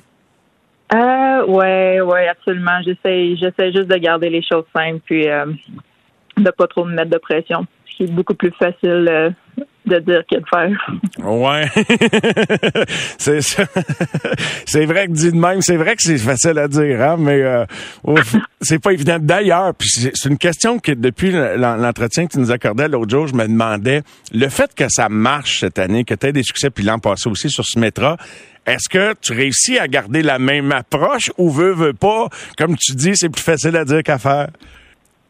Euh, ouais, ouais, absolument. J'essaie, j'essaie juste de garder les choses simples, puis euh, de pas trop me mettre de pression, ce qui est beaucoup plus facile euh, de dire que de faire. Ouais. c'est ça. c'est vrai que dit de même, c'est vrai que c'est facile à dire, hein, mais euh, c'est pas évident. D'ailleurs, puis c'est une question que depuis l'entretien que tu nous accordais l'autre jour, je me demandais, le fait que ça marche cette année, que tu as des succès, puis l'an passé aussi sur ce métra, est-ce que tu réussis à garder la même approche ou veux, veux pas, comme tu dis, c'est plus facile à dire qu'à faire?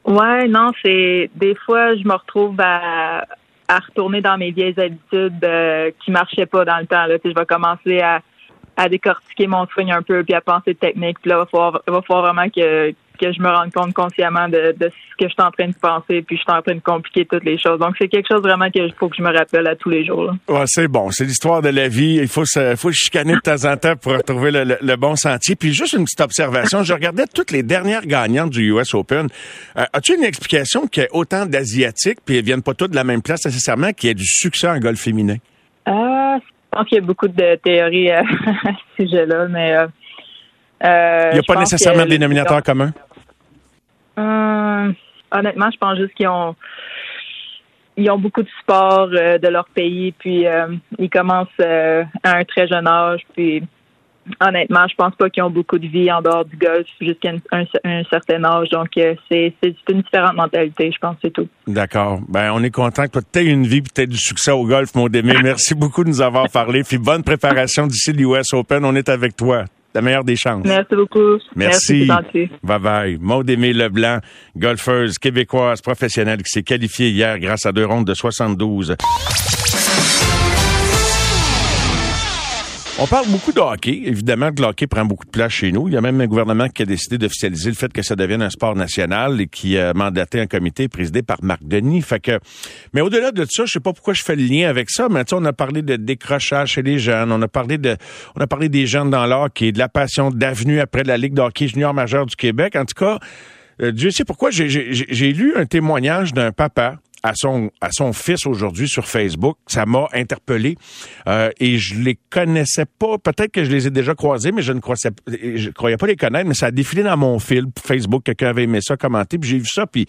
Ouais, non, c'est des fois je me retrouve à, à retourner dans mes vieilles habitudes euh, qui marchaient pas dans le temps. Là. je vais commencer à, à décortiquer mon swing un peu puis à penser technique. Puis là, il va va falloir vraiment que, que je me rende compte consciemment de, de ce que je suis en train de penser, puis je suis en train de compliquer toutes les choses. Donc, c'est quelque chose vraiment qu'il faut que je me rappelle à tous les jours. Ouais, c'est bon. C'est l'histoire de la vie. Il faut se, faut chicaner de temps en temps pour retrouver le, le, bon sentier. Puis juste une petite observation. Je regardais toutes les dernières gagnantes du US Open. Euh, as-tu une explication qu'il y ait autant d'Asiatiques, puis elles viennent pas toutes de la même place nécessairement, qu'il y ait du succès en golf féminin? Euh, je pense qu'il y a beaucoup de théories euh, à ce sujet-là, mais... Euh, il n'y a pas nécessairement de dénominateur commun? Euh, honnêtement, je pense juste qu'ils ont ils ont beaucoup de sport euh, de leur pays, puis euh, ils commencent à un très jeune âge, puis honnêtement, je pense pas qu'ils ont beaucoup de vie en dehors du golf jusqu'à un, certain âge. Donc, c'est une différente mentalité, je pense, c'est tout. D'accord. Ben, on est content que tu aies une vie aies du succès au golf, mon Démé. Merci beaucoup de nous avoir parlé. Puis bonne préparation d'ici l'US Open. On est avec toi la meilleure des chances. Merci beaucoup. Merci. bye bye. Maud Aimé Leblanc, golfeuse québécoise professionnelle qui s'est qualifiée hier grâce à deux rondes de 72. On parle beaucoup de hockey. Évidemment le hockey prend beaucoup de place chez nous. Il y a même un gouvernement qui a décidé d'officialiser le fait que ça devienne un sport national et qui a mandaté un comité présidé par Marc Denis. Fait que, mais au-delà de ça, je sais pas pourquoi je fais le lien avec ça, mais on a parlé de décrochage chez les jeunes. On a parlé de, on a parlé des jeunes dans l'hockey, de la passion d'avenue après la Ligue de junior majeur du Québec. En tout cas, euh, Dieu sait pourquoi j'ai lu un témoignage d'un papa à son à son fils aujourd'hui sur Facebook. Ça m'a interpellé euh, et je les connaissais pas. Peut-être que je les ai déjà croisés, mais je ne je croyais pas les connaître. Mais ça a défilé dans mon fil Facebook. Quelqu'un avait aimé ça, commenté, puis j'ai vu ça, puis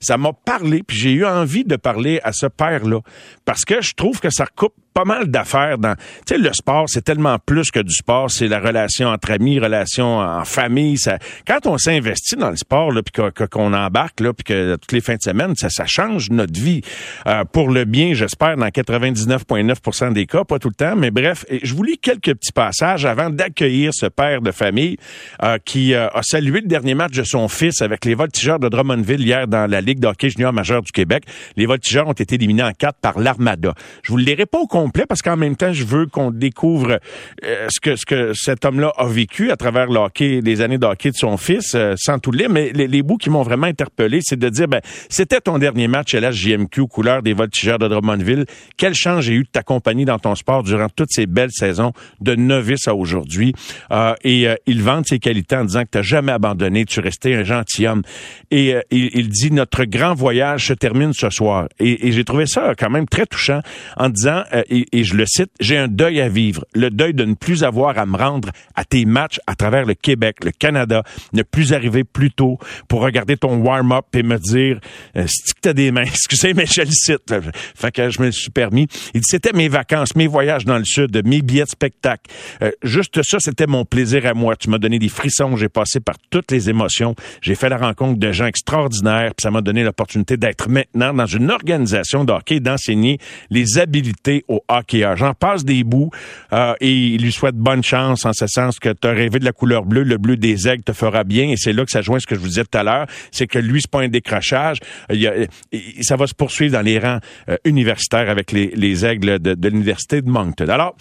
ça m'a parlé, puis j'ai eu envie de parler à ce père-là parce que je trouve que ça recoupe pas mal d'affaires dans. Tu sais, le sport, c'est tellement plus que du sport. C'est la relation entre amis, relation en famille. Ça, quand on s'investit dans le sport, là, puis qu'on embarque, là, puis que toutes les fins de semaine, ça, ça change notre vie euh, pour le bien, j'espère, dans 99,9% des cas, pas tout le temps. Mais bref, je vous lis quelques petits passages avant d'accueillir ce père de famille euh, qui euh, a salué le dernier match de son fils avec les Voltigeurs de Drummondville hier dans la Ligue de hockey junior majeur du Québec. Les Voltigeurs ont été éliminés en quatre par l'Armada. Je vous le lirai pas au complet parce qu'en même temps, je veux qu'on découvre euh, ce que ce que cet homme-là a vécu à travers le hockey, les années de hockey de son fils, euh, sans tout lire. Mais les, bouts qui m'ont vraiment interpellé, c'est de dire, ben, c'était ton dernier match à JMQ, couleur des voltigeurs de Drummondville. Quelle chance j'ai eu de t'accompagner dans ton sport durant toutes ces belles saisons de novice à aujourd'hui? Euh, et il vante ses qualités en disant que tu jamais abandonné, tu restais un gentilhomme. Et il, dit, notre grand voyage se termine ce soir. Et, et j'ai trouvé ça quand même très touchant en disant, et, et je le cite, j'ai un deuil à vivre, le deuil de ne plus avoir à me rendre à tes matchs à travers le Québec, le Canada, ne plus arriver plus tôt pour regarder ton warm-up et me dire, euh, si que t'as des mains, excusez, mais je le cite. Fait que je me suis permis. Il dit, c'était mes vacances, mes voyages dans le sud, mes billets de spectacle. Euh, juste ça, c'était mon plaisir à moi. Tu m'as donné des frissons, j'ai passé par toutes les émotions. J'ai fait la rencontre de gens extraordinaires, puis ça m'a donné l'opportunité d'être maintenant dans une organisation de hockey, d'enseigner les habilités au J'en passe des bouts euh, et il lui souhaite bonne chance en ce sens que tu as rêvé de la couleur bleue, le bleu des aigles te fera bien et c'est là que ça joint ce que je vous disais tout à l'heure, c'est que lui c'est pas un décrochage, il ça va se poursuivre dans les rangs euh, universitaires avec les, les aigles de, de l'université de Moncton. Alors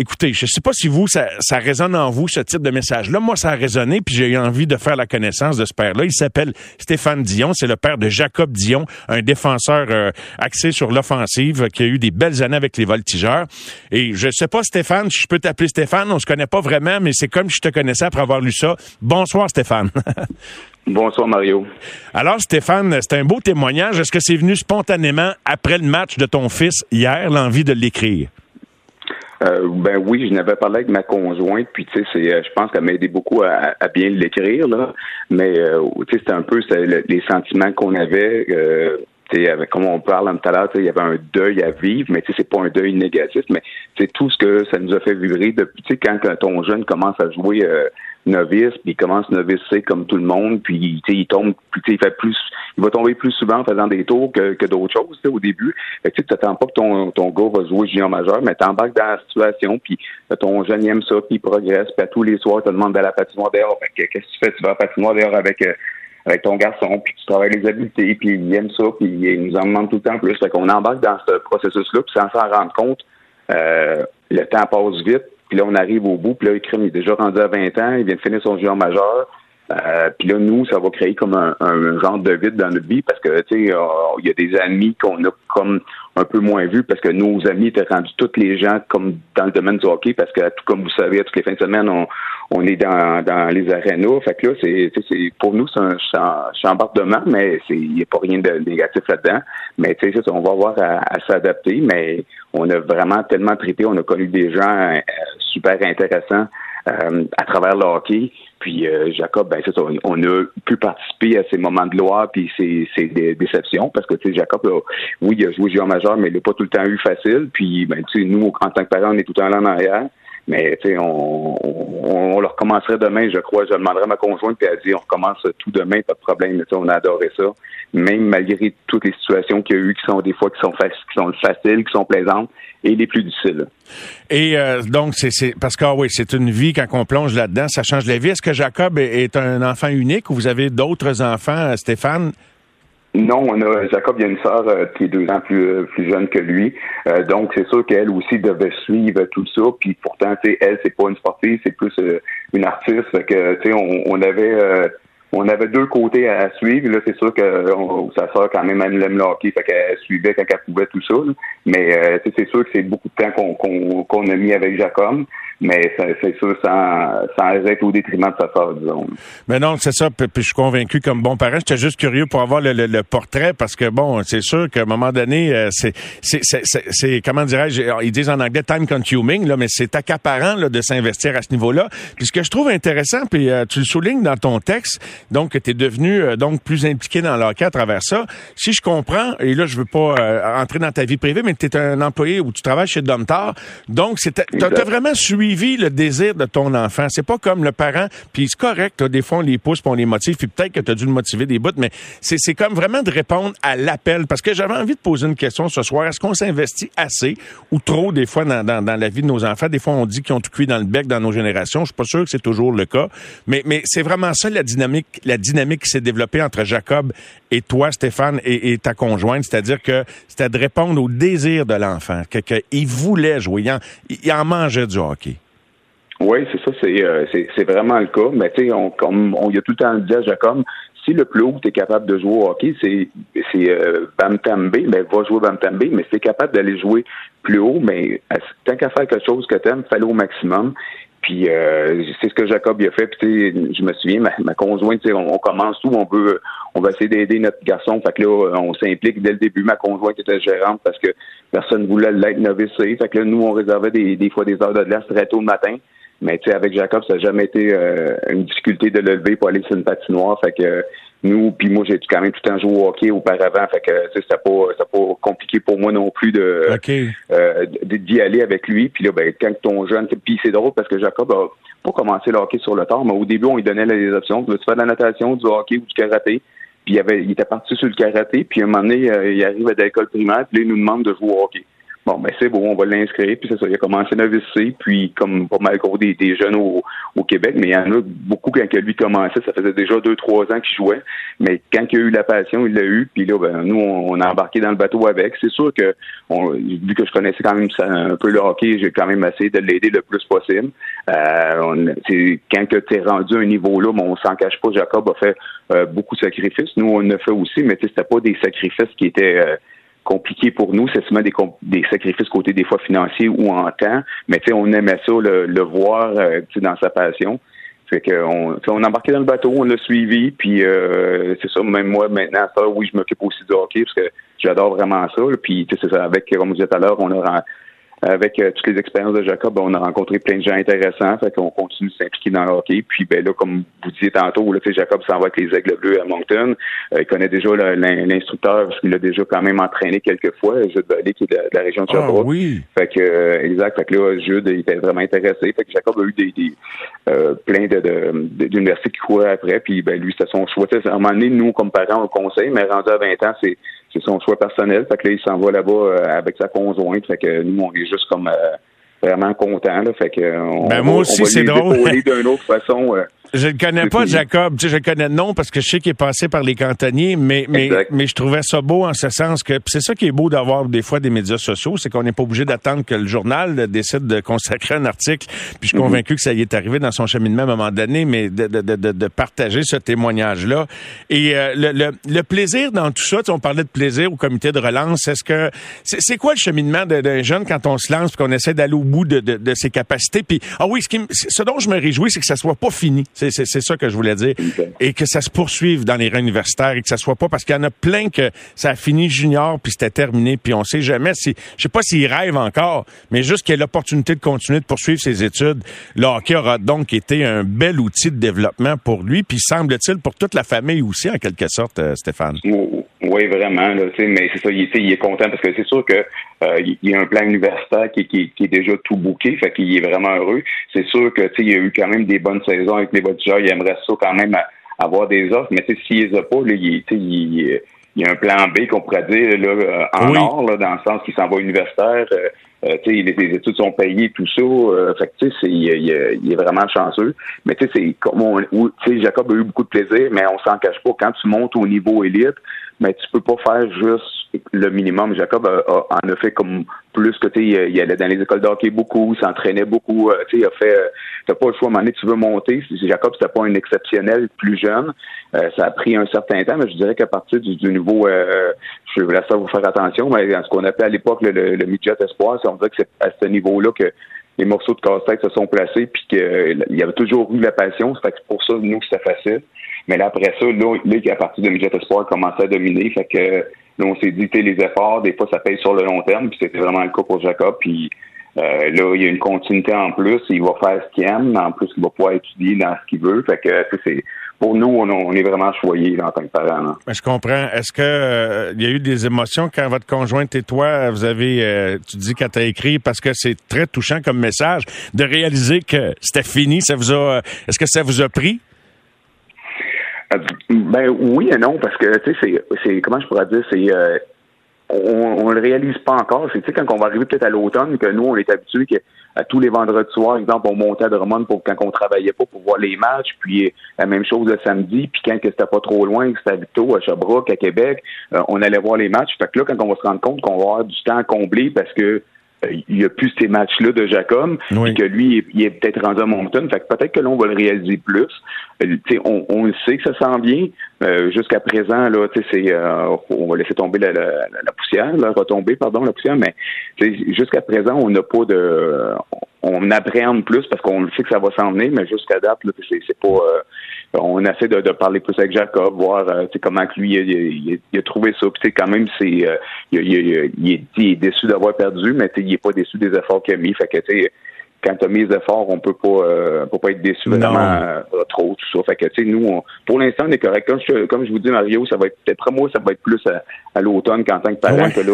Écoutez, je ne sais pas si vous, ça, ça, résonne en vous, ce type de message-là. Moi, ça a résonné, puis j'ai eu envie de faire la connaissance de ce père-là. Il s'appelle Stéphane Dion. C'est le père de Jacob Dion, un défenseur euh, axé sur l'offensive qui a eu des belles années avec les voltigeurs. Et je sais pas, Stéphane, je peux t'appeler Stéphane. On se connaît pas vraiment, mais c'est comme si je te connaissais après avoir lu ça. Bonsoir, Stéphane. Bonsoir, Mario. Alors, Stéphane, c'est un beau témoignage. Est-ce que c'est venu spontanément après le match de ton fils hier, l'envie de l'écrire? Euh, ben oui, je n'avais parlé avec ma conjointe, puis tu sais, c'est, euh, je pense qu'elle m'a aidé beaucoup à, bien l'écrire là. Mais euh, tu sais, c'était un peu les sentiments qu'on avait. Euh, avec, comme on parle tout à l'heure, il y avait un deuil à vivre, mais c'est pas un deuil négatif, mais c'est tout ce que ça nous a fait vibrer depuis, quand, ton jeune commence à jouer novice, puis il commence novice comme tout le monde, puis il tombe, il fait plus, il va tomber plus souvent en faisant des tours que, que d'autres choses au début. Fait que tu t'attends pas que ton, ton gars va jouer junior majeur, mais t'embarques dans la situation, puis ton jeune aime ça, puis il progresse, puis tous les soirs, tu te demandes à la patinoire dehors. Fait que qu'est-ce que tu fais? Tu vas à la patinoire dehors avec euh, avec ton garçon, puis tu travailles les habiletés, puis il aime ça, puis il nous en demande tout le temps plus. Fait qu'on embarque dans ce processus-là, puis sans s'en rendre compte, euh, le temps passe vite, puis là, on arrive au bout, puis là, il est déjà rendu à 20 ans, il vient de finir son junior majeur. Euh, puis là, nous, ça va créer comme un, genre de vide dans notre vie parce que, tu sais, euh, il y a des amis qu'on a comme un peu moins vus parce que nos amis étaient rendus tous les gens comme dans le domaine du hockey parce que, tout comme vous savez, toutes les fins de semaine, on, on est dans, dans les arénas. Fait que là, c'est, c'est pour nous, c'est un chambardement, mais il n'y a pas rien de négatif là-dedans. Mais tu sais, on va avoir à, s'adapter, mais on a vraiment tellement traité, on a connu des gens euh, super intéressants euh, à travers le hockey. Puis euh, Jacob, ben on a pu participer à ces moments de gloire puis ces, ces déceptions parce que tu sais Jacob, oui, il a joué joueur majeur, mais il n'a pas tout le temps eu facile. Puis ben tu sais, nous en tant que parents, on est tout le temps là en arrière. Mais tu sais, on, on, on, le recommencerait demain, je crois. Je demanderais à ma conjointe, puis elle dit on recommence tout demain, pas de problème. Mais, on a adoré ça. Même malgré toutes les situations qu'il y a eu, qui sont des fois qui sont, qui sont faciles, qui sont plaisantes, et les plus difficiles. Et euh, donc, c'est parce que ah oui, c'est une vie quand on plonge là-dedans, ça change la vie. Est-ce que Jacob est, un enfant unique ou vous avez d'autres enfants, Stéphane? Non, on a Jacob, il y a une sœur euh, qui est deux ans plus, euh, plus jeune que lui. Euh, donc c'est sûr qu'elle aussi devait suivre tout ça. Puis pourtant, elle, c'est pas une sportive, c'est plus une artiste. Fait que tu sais, on, on, avait on avait deux côtés à, suivre. Là, c'est sûr que sa sœur, quand même, elle aime le hockey, fait qu'elle suivait quand elle pouvait tout ça. Mais c'est sûr que c'est beaucoup de temps qu'on qu'on a mis avec Jacob mais c'est sûr sans, sans être au détriment de sa sœur, disons. Mais non, c'est ça. Puis, je suis convaincu comme bon parent. J'étais juste curieux pour avoir le, le, portrait parce que bon, c'est sûr qu'à un moment donné, euh, c'est c'est comment dirais-je, ils disent en anglais time consuming là, mais c'est accaparant là, de s'investir à ce niveau-là. Puis ce que je trouve intéressant, puis euh, tu le soulignes dans ton texte, donc que tu es devenu euh, donc plus impliqué dans l'hockey à travers ça. Si je comprends, et là je veux pas entrer dans ta vie privée, mais tu es un employé où tu travailles chez Domtar, donc c'est t'as vraiment suivi suivi le désir de ton enfant. C'est pas comme le parent, puis c'est correct, des fois on les pousse, puis on les motive, puis peut-être que tu as dû le motiver des bouts, mais c'est comme vraiment de répondre à l'appel. Parce que j'avais envie de poser une question ce soir. Est-ce qu'on s'investit assez ou trop des fois dans, la vie de nos enfants? Des fois, on dit qu'ils ont tout cuit dans le bec dans nos générations. Je suis pas sûr que c'est toujours le cas. Mais, mais c'est vraiment ça la dynamique, la dynamique qui s'est développée entre Jacob et toi, Stéphane, et, ta conjointe. C'est-à-dire que c'était de répondre au désir de l'enfant, qu'il voulait jouer, il en, mangeait du hockey. Oui, c'est ça, c'est, euh, c'est, c'est vraiment le cas. Mais tu sais, on, comme on y a tout le temps dit à Jacob, si le plus haut tu es capable de jouer au hockey, c'est, c'est euh, B, ben va jouer Bam B, mais si tu capable d'aller jouer plus haut, mais tant qu'à faire quelque chose que tu aimes, fais-le au maximum. Puis euh, c'est ce que Jacob a fait. Puis je me souviens, ma, ma conjointe, on, on commence tout, on veut on va essayer d'aider notre garçon. Fait que là, on s'implique dès le début. Ma conjointe était gérante parce que personne ne voulait l'être novice. Fait que là, nous, on réservait des, des fois des heures de glace très tôt le matin. Mais tu sais, avec Jacob, ça n'a jamais été euh, une difficulté de le lever pour aller sur une patinoire. Fait que nous, puis moi, j'ai quand même tout le temps joué au hockey auparavant. Fait que c'était pas, pas compliqué pour moi non plus de euh, d'y aller avec lui. Puis là, ben, quand ton jeune, puis c'est drôle parce que Jacob a pas commencé le hockey sur le tard, mais au début, on lui donnait les options. Tu veux faire de la natation, du hockey ou du karaté? Puis il, avait, il était parti sur le karaté, puis à un moment donné, euh, il arrive à l'école primaire, puis là, il nous demande de jouer au hockey. Bon, ben c'est bon, on va l'inscrire. Puis c'est ça, il a commencé novice puis comme pas mal gros des, jeunes au, Québec, mais il y en a beaucoup quand lui commençait, ça faisait déjà deux, trois ans qu'il jouait. Mais quand il a eu la passion, il l'a eu. Puis là, ben, nous, on, a embarqué dans le bateau avec. C'est sûr que vu que je connaissais quand même un peu le hockey, j'ai quand même essayé de l'aider le plus possible. Euh, on, quand tu es rendu à un niveau là, on s'en cache pas, Jacob a fait euh, beaucoup de sacrifices. Nous, on a fait aussi, mais c'était pas des sacrifices qui étaient euh, compliqué pour nous, c'est seulement des, des sacrifices côté des fois financiers ou en temps, mais on aimait ça, le, voir euh, dans sa passion. Fait que on, on embarqué dans le bateau, on l'a suivi, puis euh, c'est ça, même moi maintenant, ça, oui, je m'occupe aussi du hockey parce que j'adore vraiment ça. Puis c'est ça, avec, comme vous disais tout à l'heure, on a avec euh, toutes les expériences de Jacob, ben, on a rencontré plein de gens intéressants, fait qu'on continue de s'impliquer dans le hockey. Puis ben là, comme vous disiez tantôt, là, Jacob s'en va avec les Aigles Bleus à Moncton. Euh, il connaît déjà l'instructeur parce qu'il l'a déjà quand même entraîné quelques fois, Jude Vallée, qui est de la, région de ah Sherbrooke. oui. Fait que euh, exact. Fait que là, Jude il était vraiment intéressé. Fait que Jacob a eu des, des plein de d'universités qui couraient après. Puis ben lui, c'était son choix. à un moment donné, nous, comme parents, on le conseille, mais rendu à 20 ans, c'est c'est son choix personnel. Fait que là, il s'en va là-bas euh, avec sa conjointe. Fait que nous, on est juste comme euh, vraiment contents. Là. Fait que on, ben moi aussi, c'est drôle. d'une autre façon. Je ne connais pas Jacob. Tu sais, je le connais de nom parce que je sais qu'il est passé par les cantonniers, mais, mais, mais je trouvais ça beau en ce sens que c'est ça qui est beau d'avoir des fois des médias sociaux, c'est qu'on n'est pas obligé d'attendre que le journal décide de consacrer un article. Puis je suis mhm. convaincu que ça y est arrivé dans son cheminement à un moment donné, mais de, de, de, de partager ce témoignage-là. Et euh, le, le, le, plaisir dans tout ça, tu on parlait de plaisir au comité de relance, est-ce que c'est quoi le cheminement d'un jeune quand on se lance, qu'on essaie d'aller au bout de, de, ses capacités? Puis ah oui, ce, qui, ce dont je me réjouis, c'est que ça soit pas fini. C'est ça que je voulais dire. Et que ça se poursuive dans les rangs universitaires et que ça soit pas parce qu'il y en a plein que ça a fini junior puis c'était terminé puis on sait jamais si je sais pas s'il rêve encore, mais juste qu'il y ait l'opportunité de continuer de poursuivre ses études. Le hockey aura donc été un bel outil de développement pour lui puis semble-t-il pour toute la famille aussi en quelque sorte, euh, Stéphane. Oui, vraiment. Là, mais c'est ça, il, il, est content parce que c'est sûr que euh, il y a un plan universitaire qui, qui, qui est déjà tout bouqué, fait qu'il est vraiment heureux. C'est sûr que il y a eu quand même des bonnes saisons avec les voltigeurs. Il aimerait ça quand même avoir des offres, mais s'il les a pas, là, il, il, il y a un plan B qu'on pourrait dire là, euh, en or, là, dans le sens qu'il s'en va universitaire. Euh, euh les, les, études sont payées, tout ça. Euh, fait tu sais, il, il, est vraiment chanceux. Mais tu sais, c'est comme on, tu sais, Jacob a eu beaucoup de plaisir, mais on s'en cache pas. Quand tu montes au niveau élite, mais tu peux pas faire juste le minimum. Jacob en a fait comme plus que tu il allait dans les écoles d'hockey beaucoup, il s'entraînait beaucoup. tu sais, a fait, t'as pas le choix. À un moment donné, tu veux monter. Jacob, c'était pas un exceptionnel plus jeune. ça a pris un certain temps, mais je dirais qu'à partir du, du niveau, euh, je laisse ça vous faire attention, mais ce qu'on appelait à l'époque le, le, midget espoir, on dirait que c'est à ce niveau-là que les morceaux de casse-tête se sont placés, puis qu'il y avait toujours eu la passion. C'est pour ça, nous, c'était facile. Mais là, après ça, là, là à partir de Midget Espoir, commençait à dominer. Fait que là, on s'est dit, les efforts, des fois, ça paye sur le long terme. Puis c'était vraiment le cas pour Jacob. Puis euh, là, il y a une continuité en plus. Il va faire ce qu'il aime. En plus, il va pouvoir étudier dans ce qu'il veut. Fait que c'est pour nous, on, est vraiment choyés en tant que parents. Je comprends. Est-ce que euh, il y a eu des émotions quand votre conjointe et toi, vous avez, euh, tu dis qu'elle t'a écrit parce que c'est très touchant comme message de réaliser que c'était fini. Ça vous a, est-ce que ça vous a pris? Ben oui et non parce que tu sais c'est comment je pourrais dire c'est on, on le réalise pas encore. C'est quand on va arriver peut-être à l'automne que nous, on est habitués à tous les vendredis soirs, exemple, on montait à Drummond pour quand on travaillait pas pour voir les matchs, puis la même chose le samedi, puis quand c'était pas trop loin, que c'était à à Sherbrooke, à Québec, euh, on allait voir les matchs. Fait que là, quand on va se rendre compte qu'on va avoir du temps à combler parce que euh, il n'y a plus ces matchs-là de Jacob, et que lui, il est peut-être rendu à Moncton. Fait que peut-être que là, on va le réaliser plus. Euh, on, on le sait que ça sent bien. Euh, jusqu'à présent, là, c'est, on va laisser tomber la, la, poussière, là, retomber, pardon, la poussière, mais jusqu'à présent, on n'a pas de, on appréhende plus parce qu'on le sait que ça va s'en venir, mais jusqu'à date, là, c'est, c'est pas, on essaie de, de, parler plus avec Jacob, voir euh, comment que lui il, il, a trouvé ça. Puis quand même, c'est euh, il, il, est, déçu d'avoir perdu, mais il est pas déçu des efforts qu'il a mis. Fait que quand tu as mis les efforts, on peut pas euh, peut pas être déçu vraiment euh, trop, tout ça. Fait que tu sais, nous, pour l'instant, on est correct. Comme je, comme je vous dis, Mario, ça va être peut-être moi, ça va être plus à, l'automne qu'en tant que parent que là,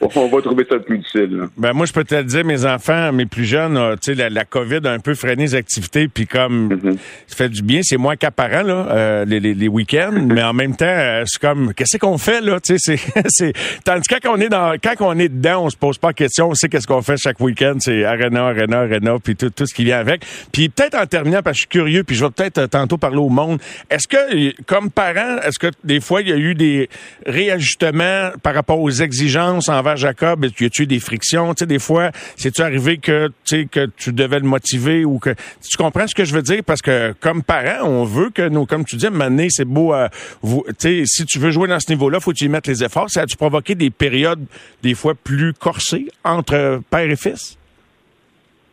on, va trouver ça plus difficile. Ben moi, je peux te dire, mes enfants, mes plus jeunes, euh, tu sais, la, la, COVID a un peu freiné les activités, puis comme mm-hmm. ça fait du bien, c'est moins qu'apparent là, euh, les, les, les week-ends, mais en même temps, c'est comme qu'est-ce qu'on fait là, tu sais, c'est, tandis que quand on est dans quand on est dedans, on se pose pas de questions, on sait qu'est-ce qu'on fait chaque week-end, c'est arena, arena, arena puis tout, tout ce qui vient avec. Puis peut-être en terminant, parce que je suis curieux, puis je vais peut-être euh, tantôt parler au monde. Est-ce que, comme parent, est-ce que des fois, il y a eu des réajustements par rapport aux exigences envers Jacob? Y a-tu eu des frictions? Tu sais, des fois, c'est-tu arrivé que, tu sais, que tu devais le motiver ou que... Tu comprends ce que je veux dire? Parce que comme parent, on veut que nous, comme tu dis, maintenant, c'est beau, euh, vous, si tu veux jouer dans ce niveau-là, faut que tu y mettes les efforts. Ça a-tu provoqué des périodes, des fois, plus corsées entre père et fils?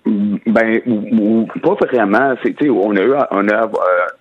Ben, pas vraiment. C'est, on a eu, on a, euh,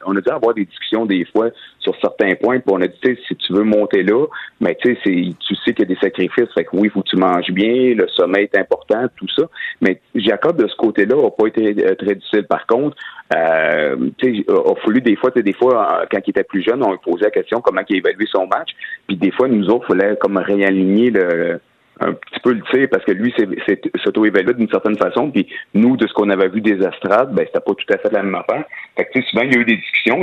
on a dû avoir des discussions des fois sur certains points. Puis on a dit, si tu veux monter là, mais tu sais, tu sais qu'il y a des sacrifices. Fait que oui, faut que tu manges bien, le sommeil est important, tout ça. Mais Jacob de ce côté-là n'a pas été euh, très difficile. Par contre, euh, a fallu des fois, des fois, quand il était plus jeune, on lui posait la question comment il évaluait son match. Puis des fois, nous autres, il fallait comme réaligner le un petit peu le tir parce que lui c'est s'auto-évalué d'une certaine façon puis nous de ce qu'on avait vu des astrades ben c'était pas tout à fait la même affaire. Fait que souvent il y a eu des discussions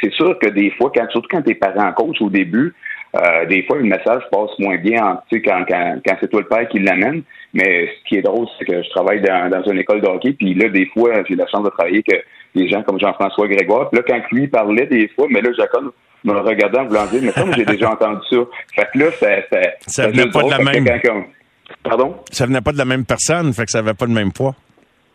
c'est sûr que des fois quand surtout quand t'es parent coach au début euh, des fois le message passe moins bien quand, quand, quand c'est toi le père qui l'amène. Mais ce qui est drôle c'est que je travaille dans, dans une école de hockey puis là des fois j'ai la chance de travailler avec des gens comme Jean-François Grégoire. Puis là quand lui parlait des fois mais là Jacob me regardant, voulant dire, mais ça, j'ai déjà entendu ça. Fait que là, ça, ça, ça venait pas de la même. Pardon? Ça venait pas de la même personne, fait que ça avait pas le même poids.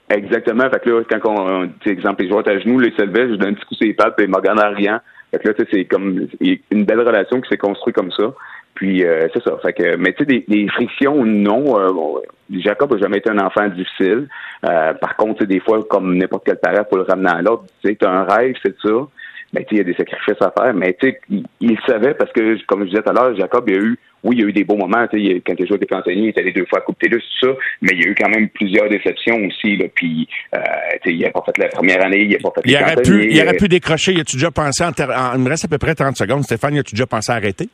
Exactement. Fait que là, quand on, exemple, les joueurs à genoux, se levaient, je donne un petit coup sur les pattes, puis ils me regardent en riant. Fait que là, c'est comme une belle relation qui s'est construite comme ça. Puis euh, c'est ça. Fait que, mais tu sais, des, frictions, non. Euh, Jacob a jamais été un enfant difficile. Euh, par contre, des fois, comme n'importe quel parent, pour le ramener à l'autre. Tu sais, as un rêve, c'est ça ben, il y a des sacrifices à faire, mais il, il savait parce que, comme je disais tout à l'heure, Jacob, il y a eu, oui, il y a eu des beaux moments, quand il a joué avec Anthony, il est allé deux fois à Coupe Télus, tout ça, mais il y a eu quand même plusieurs déceptions aussi, là, puis, euh, il n'a pas fait la première année, il n'a pas fait il aurait pu, Il aurait pu décrocher, y a-tu déjà pensé, en, il me reste à peu près 30 secondes, Stéphane, y a-tu déjà pensé à arrêter?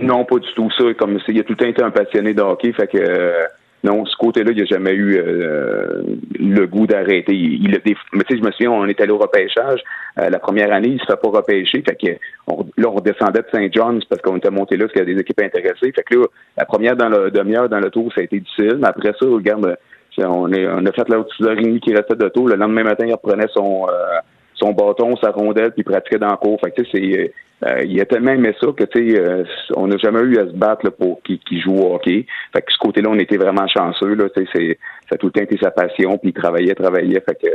Non, pas du tout ça, comme il a tout le temps été un passionné de hockey, fait que, euh, non, ce côté-là, il n'a jamais eu euh, le goût d'arrêter. Il, a Mais tu sais, je me souviens, on est allé au repêchage. Euh, la première année, il ne se fait pas repêcher. Fait que là, on descendait de Saint John's parce qu'on était monté là parce qu'il y a des équipes intéressées. Fait que là, la première dans demi-heure dans le tour, ça a été difficile. Mais après ça, regarde, on, est, on a fait la haute heure qui restait de tour. Le lendemain matin, il reprenait son euh, son bâton, sa rondelle, puis pratiquait dans le cours. Fait que, c'est euh, il a tellement aimé ça que tu sais, euh, on n'a jamais eu à se battre pour qu'il joue au hockey. Fait que ce côté-là, on était vraiment chanceux. Là, c'est, ça a tout le temps été sa passion, puis il travaillait, travaillait. Fait que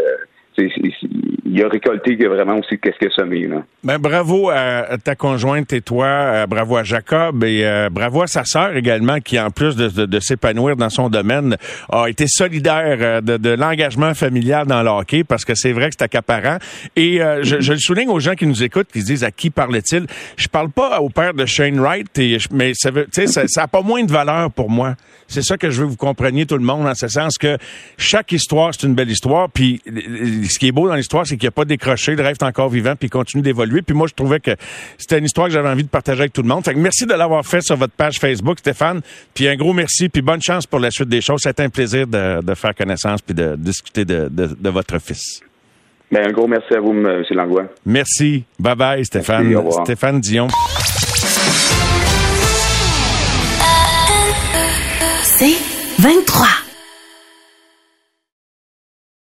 il a récolté vraiment aussi qu'est-ce qu'il a semé. Là. Ben, bravo à ta conjointe et toi, euh, bravo à Jacob et euh, bravo à sa sœur également qui, en plus de, s'épanouir dans son domaine, a été solidaire euh, de, l'engagement familial dans le hockey parce que c'est vrai que c'est accaparant. Et je, le souligne aux gens qui nous écoutent, qui se disent à qui parlait-il? Je parle pas au père de Shane Wright, mais ça veut, ça, ça a pas moins de valeur pour moi. C'est ça que je veux que vous compreniez tout le monde, en ce sens que chaque histoire, c'est une belle histoire. Puis ce qui est beau dans l'histoire, c'est qu'il n'a pas décroché, le rêve est encore vivant, puis il continue d'évoluer. Puis moi, je trouvais que c'était une histoire que j'avais envie de partager avec tout le monde. Fait que merci de l'avoir fait sur votre page Facebook, Stéphane. Puis un gros merci, puis bonne chance pour la suite des choses. C'était un plaisir de, faire connaissance puis de discuter de, votre fils. Ben, un gros merci à vous, M. Langlois. Merci. Bye bye, Stéphane. Stéphane Dion. C'est 23.